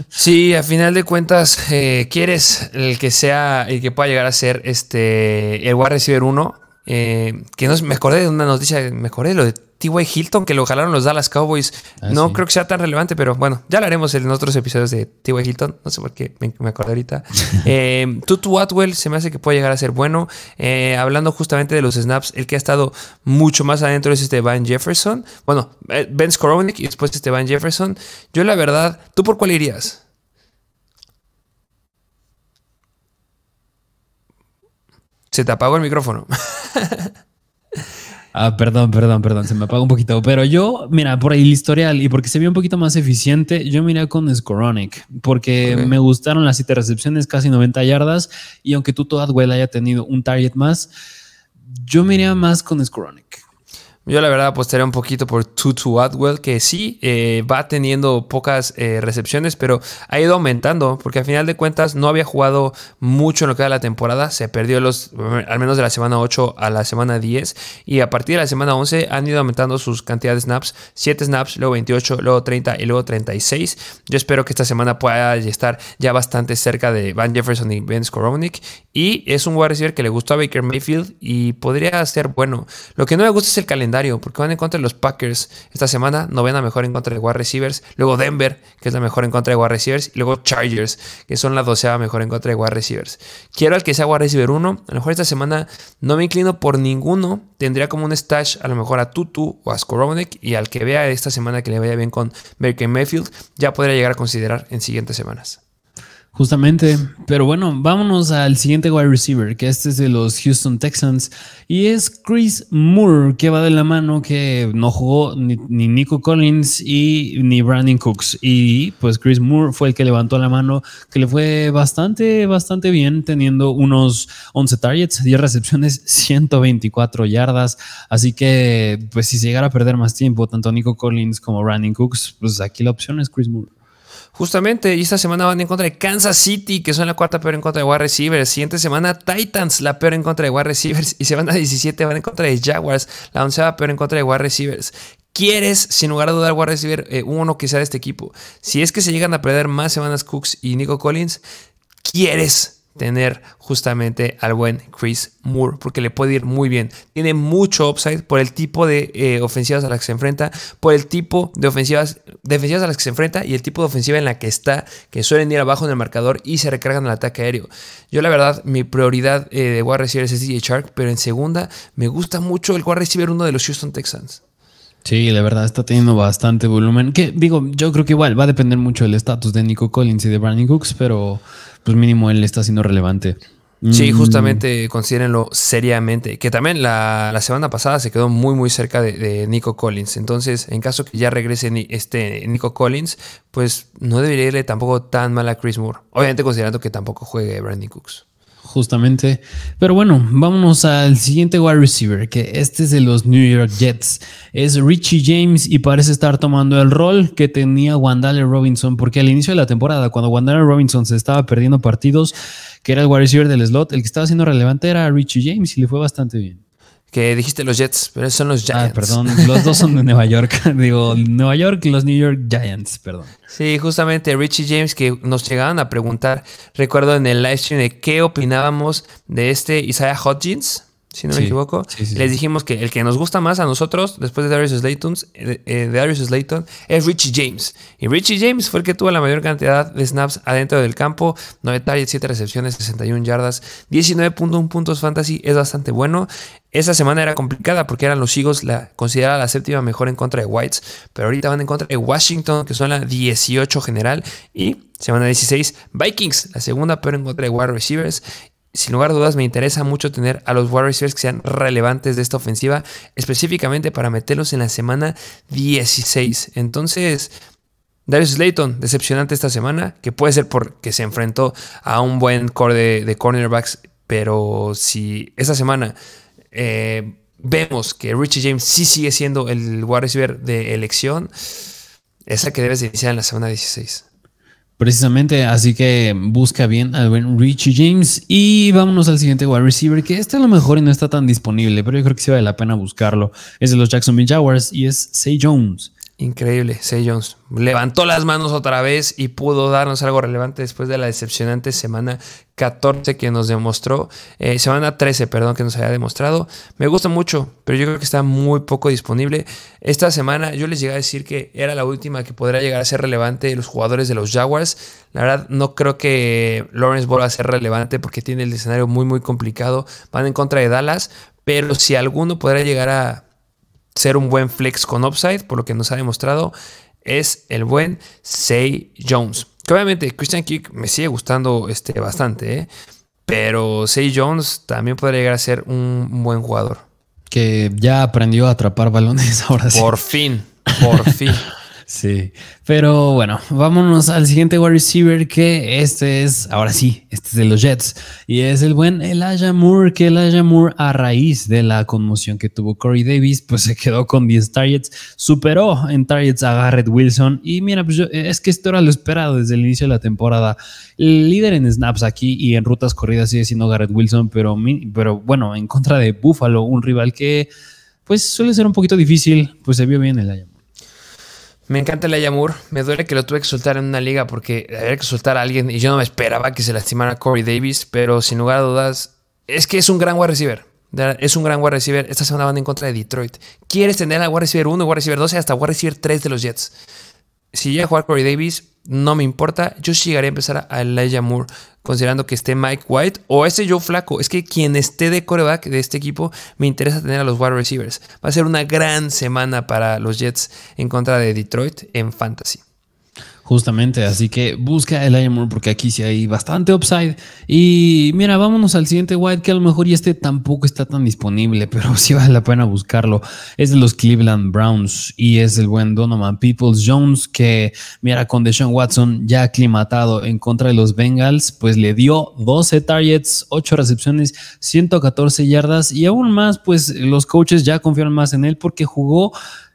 Sí, a final de cuentas, eh, quieres el que sea, el que pueda llegar a ser este el wide receiver 1. Eh, que no me acordé de una noticia, me acordé de lo de T.Y. Hilton, que lo jalaron los Dallas Cowboys. Ah, no creo que sea tan relevante, pero bueno, ya lo haremos en otros episodios de T.Y. Hilton. No sé por qué me, me acordé ahorita. eh, Tutu Atwell se me hace que puede llegar a ser bueno. Eh, hablando justamente de los snaps, el que ha estado mucho más adentro es este Van Jefferson. Bueno, Ben Skoronik y después este Van Jefferson. Yo, la verdad, ¿tú por cuál irías? Se te apagó el micrófono. Ah, perdón, perdón, perdón, se me apaga un poquito. Pero yo, mira, por ahí el historial y porque se vio un poquito más eficiente, yo miré con Skoronic, porque me gustaron las siete recepciones, casi 90 yardas, y aunque tú Adwell haya tenido un target más, yo miré más con Skoronic. Yo la verdad apostaría un poquito por Tutu Atwell, que sí eh, va teniendo pocas eh, recepciones, pero ha ido aumentando, porque al final de cuentas no había jugado mucho en lo que era la temporada, se perdió los, al menos de la semana 8 a la semana 10, y a partir de la semana 11 han ido aumentando sus cantidades de snaps, 7 snaps, luego 28, luego 30 y luego 36. Yo espero que esta semana pueda estar ya bastante cerca de Van Jefferson y Ben Skoronik, y es un wide receiver que le gustó a Baker Mayfield y podría ser bueno. Lo que no me gusta es el calendario porque van en contra de los Packers esta semana, novena mejor en contra de wide receivers, luego Denver, que es la mejor en contra de wide receivers, y luego Chargers, que son la doceava mejor en contra de wide receivers. Quiero al que sea wide receiver 1, a lo mejor esta semana no me inclino por ninguno, tendría como un stash a lo mejor a Tutu o a Skoronek, y al que vea esta semana que le vaya bien con Baker Mayfield, ya podría llegar a considerar en siguientes semanas. Justamente, pero bueno, vámonos al siguiente wide receiver, que este es de los Houston Texans, y es Chris Moore, que va de la mano, que no jugó ni, Nico Collins y ni Brandon Cooks. Y pues Chris Moore fue el que levantó la mano, que le fue bastante, bastante bien, teniendo unos 11 targets, 10 recepciones, 124 yardas. Así que, pues si se llegara a perder más tiempo, tanto Nico Collins como Brandon Cooks, pues aquí la opción es Chris Moore. Justamente, y esta semana van en contra de Kansas City, que son la cuarta peor en contra de wide receivers. Siguiente semana, Titans, la peor en contra de wide receivers. Y semana 17 van en contra de Jaguars, la onceava peor en contra de wide receivers. ¿Quieres, sin lugar a dudar, wide receiver eh, uno que sea de este equipo? Si es que se llegan a perder más semanas Cooks y Nico Collins, ¿quieres tener justamente al buen Chris Moore, porque le puede ir muy bien. Tiene mucho upside por el tipo de eh, ofensivas a las que se enfrenta, por el tipo de ofensivas, defensivas a las que se enfrenta y el tipo de ofensiva en la que está, que suelen ir abajo en el marcador y se recargan al ataque aéreo. Yo la verdad, mi prioridad eh, de wide receiver es DJ Shark, pero en segunda me gusta mucho el wide receiver uno de los Houston Texans. Sí, la verdad está teniendo bastante volumen. Que digo, yo creo que igual va a depender mucho del estatus de Nico Collins y de Brandon Cooks, pero pues mínimo él está siendo relevante. Sí, mm. justamente considérenlo seriamente. Que también la, semana pasada se quedó muy, muy cerca de, Nico Collins. Entonces, en caso que ya regrese este Nico Collins, pues no debería irle tampoco tan mal a Chris Moore. Obviamente, considerando que tampoco juegue Brandon Cooks justamente. Pero bueno, vámonos al siguiente wide receiver, que este es de los New York Jets. Es Richie James y parece estar tomando el rol que tenía Wandale Robinson, porque al inicio de la temporada, cuando Wandale Robinson se estaba perdiendo partidos, que era el wide receiver del slot, el que estaba siendo relevante era Richie James y le fue bastante bien que dijiste los Jets, pero son los ah, Giants. Ah, perdón, los dos son de Nueva York. Digo, Nueva York y los New York Giants, perdón. Sí, justamente Richie James que nos llegaban a preguntar, recuerdo en el live stream de qué opinábamos de este Isaiah Hodgins si no me equivoco. Les dijimos que el que nos gusta más a nosotros, después de Darius Slayton, eh, eh, de Darius Slayton, es Richie James. Y Richie James fue el que tuvo la mayor cantidad de snaps adentro del campo. 9 targets, 7 recepciones, 61 yardas, 19.1 puntos fantasy. Es bastante bueno. Esa semana era complicada porque eran los Eagles la considerada la séptima mejor en contra de Whites, pero ahorita van en contra de Washington, que son la 18 general, y semana 16 Vikings, la segunda peor en contra de wide receivers, sin lugar a dudas me interesa mucho tener a los wide receivers que sean relevantes de esta ofensiva, específicamente para meterlos en la semana 16. Entonces, Darius Slayton, decepcionante esta semana, que puede ser porque se enfrentó a un buen core de, cornerbacks, pero si esta semana eh, vemos que Richie James sí sigue siendo el wide receiver de elección, es que debes de iniciar en la semana 16. Precisamente, así que busca bien al buen Richie James y vámonos al siguiente wide receiver, que este a lo mejor no está tan disponible, pero yo creo que sí vale la pena buscarlo. Es de los Jacksonville Jaguars y es Say Jones. Increíble, Say. Levantó las manos otra vez y pudo darnos algo relevante después de la decepcionante semana 14 que nos demostró. Eh, semana 13, perdón, que nos había demostrado. Me gusta mucho, pero yo creo que está muy poco disponible. Esta semana yo les llegué a decir que era la última que podría llegar a ser relevante los jugadores de los Jaguars. La verdad, no creo que Lawrence vuelva a ser relevante porque tiene el escenario muy, muy complicado. Van en contra de Dallas, pero si alguno podrá llegar a ser un buen flex con upside, por lo que nos ha demostrado, es el buen Say Jones. Que obviamente Christian Kick me sigue gustando este, bastante, ¿eh? pero Say Jones también podría llegar a ser un, buen jugador. Que ya aprendió a atrapar balones ahora sí. Por fin, por fin. Sí, pero bueno, vámonos al siguiente wide receiver que este es, ahora sí, este es de los Jets y es el buen Elijah Moore, que Elijah Moore a raíz de la conmoción que tuvo Corey Davis, pues se quedó con 10 targets, superó en targets a Garrett Wilson y mira, pues es que esto era lo esperado desde el inicio de la temporada. El líder en snaps aquí y en rutas corridas sigue siendo Garrett Wilson, pero, pero bueno, en contra de Buffalo, un rival que pues suele ser un poquito difícil, pues se vio bien Elijah Moore. Me encanta el Ayamur. Me duele que lo tuve que soltar en una liga porque había que soltar a alguien y yo no me esperaba que se lastimara Corey Davis, pero sin lugar a dudas, es que es un gran wide receiver. Es un gran wide receiver. Esta semana van en contra de Detroit. ¿Quieres tener a wide receiver 1, wide receiver 12 hasta wide receiver 3 de los Jets? Si llega a jugar Corey Davis, no me importa. Yo sí llegaría a empezar a Elijah Moore, considerando que esté Mike White o ese Joe Flaco. Es que quien esté de coreback de este equipo, me interesa tener a los wide receivers. Va a ser una gran semana para los Jets en contra de Detroit en Fantasy. Justamente, así que busca el Moore porque aquí sí hay bastante upside. Y mira, vámonos al siguiente white que a lo mejor y este tampoco está tan disponible, pero sí vale la pena buscarlo. Es de los Cleveland Browns y es el buen Donovan Peoples Jones que, mira, con Deshaun Watson ya aclimatado en contra de los Bengals, pues le dio 12 targets, 8 recepciones, 114 yardas y aún más, pues los coaches ya confían más en él porque jugó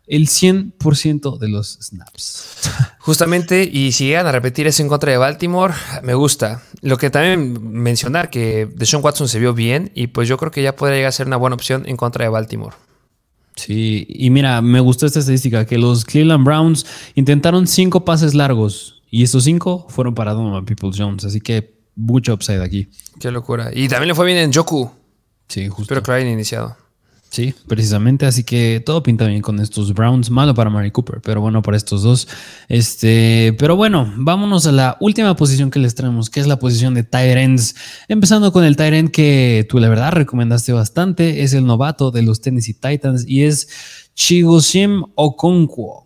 el 100% de los snaps. Justamente, y si llegan a repetir eso en contra de Baltimore, me gusta. Lo que también mencionar que Deshaun Watson se vio bien y pues yo creo que ya podría llegar a ser una buena opción en contra de Baltimore. Sí, y mira, me gustó esta estadística que los Cleveland Browns intentaron cinco pases largos y estos cinco fueron para Donovan People Jones, así que mucho upside aquí. Qué locura. Y también le fue bien en Joku. Sí, justo. Espero que lo hayan iniciado. Sí, precisamente. Así que todo pinta bien con estos Browns. Malo para Mary Cooper, pero bueno para estos dos. Este, pero bueno, vámonos a la última posición que les traemos, que es la posición de Tyrants. Empezando con el Tyrant que tú la verdad recomendaste bastante. Es el novato de los Tennessee Titans y es Chigosim Okonkwo.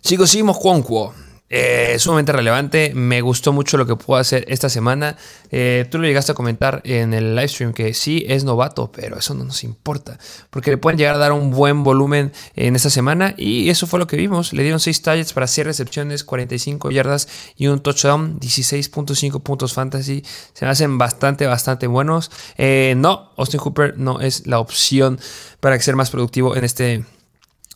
Chigosim Okonkwo eh, sumamente relevante. Me gustó mucho lo que pudo hacer esta semana. Eh, tú lo llegaste a comentar en el live stream que sí es novato, pero eso no nos importa. Porque le pueden llegar a dar un buen volumen en esta semana. Y eso fue lo que vimos. Le dieron 6 targets para 6 recepciones, 45 yardas y un touchdown. 16.5 puntos fantasy. Se me hacen bastante, bastante buenos. Eh, no, Austin Cooper no es la opción para ser más productivo en este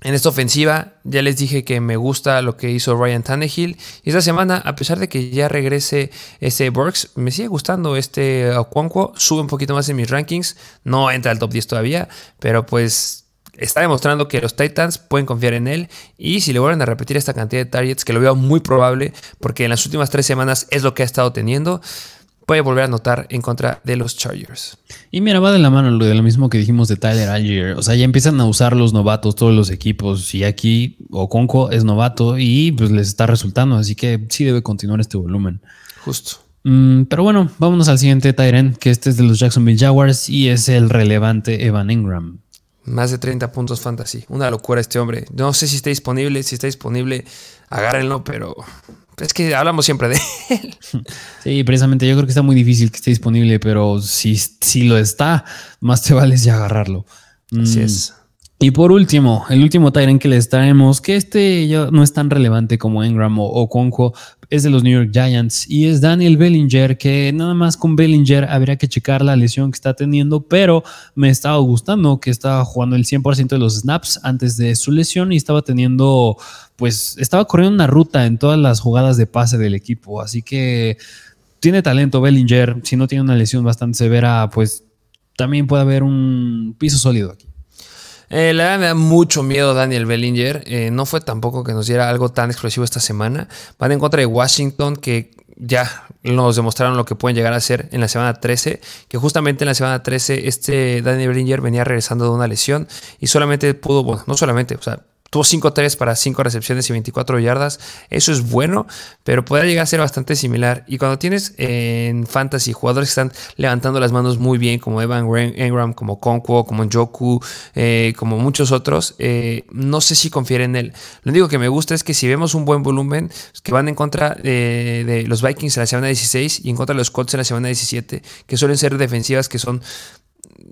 en esta ofensiva ya les dije que me gusta lo que hizo Ryan Tannehill. Y esta semana, a pesar de que ya regrese ese Burks, me sigue gustando este Okonkwo. Sube un poquito más en mis rankings. No entra al top 10 todavía, pero pues está demostrando que los Titans pueden confiar en él. Y si le vuelven a repetir esta cantidad de targets, que lo veo muy probable, porque en las últimas tres semanas es lo que ha estado teniendo puede volver a anotar en contra de los Chargers. Y mira, va de la mano lo de lo mismo que dijimos de Tyler Algier. O sea, ya empiezan a usar los novatos todos los equipos. Y aquí Oconco es novato y pues les está resultando. Así que sí debe continuar este volumen. Justo. Mm, pero bueno, vámonos al siguiente Tyren, que este es de los Jacksonville Jaguars y es el relevante Evan Ingram. Más de 30 puntos fantasy. Una locura este hombre. No sé si está disponible. Si está disponible, agárrenlo, pero es que hablamos siempre de él. Sí, precisamente yo creo que está muy difícil que esté disponible, pero si, si lo está, más te vale ya agarrarlo. Así mm, es. Y por último, el último Tyrant que les traemos, que este ya no es tan relevante como Engram o, o es de los New York Giants y es Daniel Bellinger, que nada más con Bellinger habría que checar la lesión que está teniendo, pero me estaba gustando que estaba jugando el 100% de los snaps antes de su lesión y estaba teniendo, pues estaba corriendo una ruta en todas las jugadas de pase del equipo, así que tiene talento Bellinger, si no tiene una lesión bastante severa, pues también puede haber un piso sólido aquí. Eh, la verdad me da mucho miedo Daniel Bellinger. Eh, no fue tampoco que nos diera algo tan explosivo esta semana. Van en contra de Washington, que ya nos demostraron lo que pueden llegar a hacer en la semana 13, que justamente en la semana 13 este Daniel Bellinger venía regresando de una lesión y solamente pudo, bueno, no solamente, o sea, Tuvo 5-3 para 5 recepciones y 24 yardas. Eso es bueno, pero podrá llegar a ser bastante similar. Y cuando tienes en fantasy jugadores que están levantando las manos muy bien, como Evan Engram, como Conquo, como Joku, eh, como muchos otros, eh, no sé si confiere en él. Lo único que me gusta es que si vemos un buen volumen, que van en contra de, de los Vikings en la semana 16 y en contra de los Colts en la semana 17, que suelen ser defensivas que son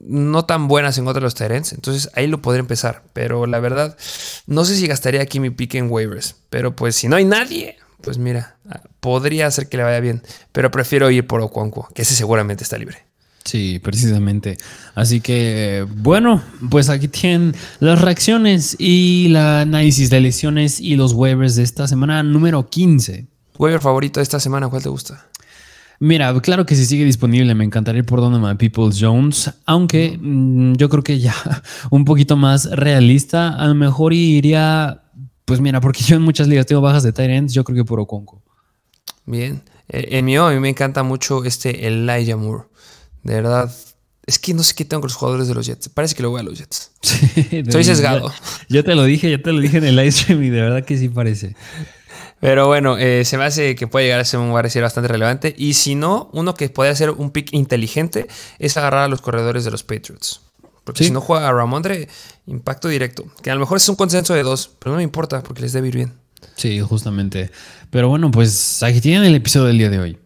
no tan buenas en contra de los Tyrants. Entonces ahí lo podría empezar. Pero la verdad, no sé si gastaría aquí mi pick en waivers. Pero pues si no hay nadie, pues mira, podría hacer que le vaya bien. Pero prefiero ir por Okonkwo, que ese seguramente está libre. Sí, precisamente. Así que, bueno, pues aquí tienen las reacciones y la análisis de lesiones y los waivers de esta semana número 15. ¿Waiver favorito de esta semana? ¿Cuál te gusta? Mira, claro que si sigue disponible, me encantaría ir por Donovan Peoples Jones, aunque mm, yo creo que ya un poquito más realista, a lo mejor iría, pues mira, porque yo en muchas ligas tengo bajas de Tyrants, yo creo que por Oconco. Bien, eh, en mío a mí me encanta mucho este Elijah Moore, de verdad. Es que no sé qué tengo con los jugadores de los Jets. Parece que lo voy a los Jets. Sí, Soy sesgado. Yo, te lo dije, yo te lo dije en el live stream y de verdad que sí parece. Pero bueno, eh, se me hace que puede llegar a ser un lugar bastante relevante. Y si no, uno que puede ser un pick inteligente es agarrar a los corredores de los Patriots. Porque si no juega a Ramondre, impacto directo. Que a lo mejor es un consenso de dos, pero no me importa porque les debe ir bien. Sí, justamente. Pero bueno, pues aquí tienen el episodio del día de hoy.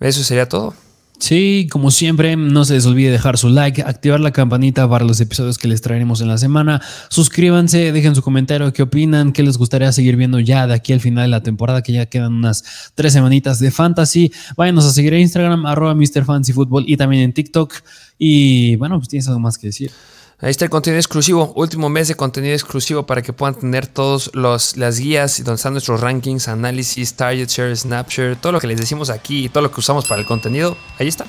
Eso sería todo. Sí, como siempre, no se les olvide dejar su like, activar la campanita para los episodios que les traeremos en la semana. Suscríbanse, dejen su comentario, qué opinan, qué les gustaría seguir viendo ya de aquí al final de la temporada, que ya quedan unas tres semanitas de fantasy. Váyanos a seguir en Instagram, arroba MrFancyFootball y también en TikTok. Y bueno, pues tienes algo más que decir. Ahí está el contenido exclusivo, último mes de contenido exclusivo para que puedan tener todas las guías donde están nuestros rankings, análisis, target share, snapshare, todo lo que les decimos aquí y todo lo que usamos para el contenido. Ahí está.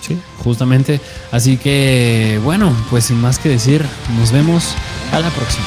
Sí, justamente. Así que, bueno, pues sin más que decir, nos vemos a la próxima.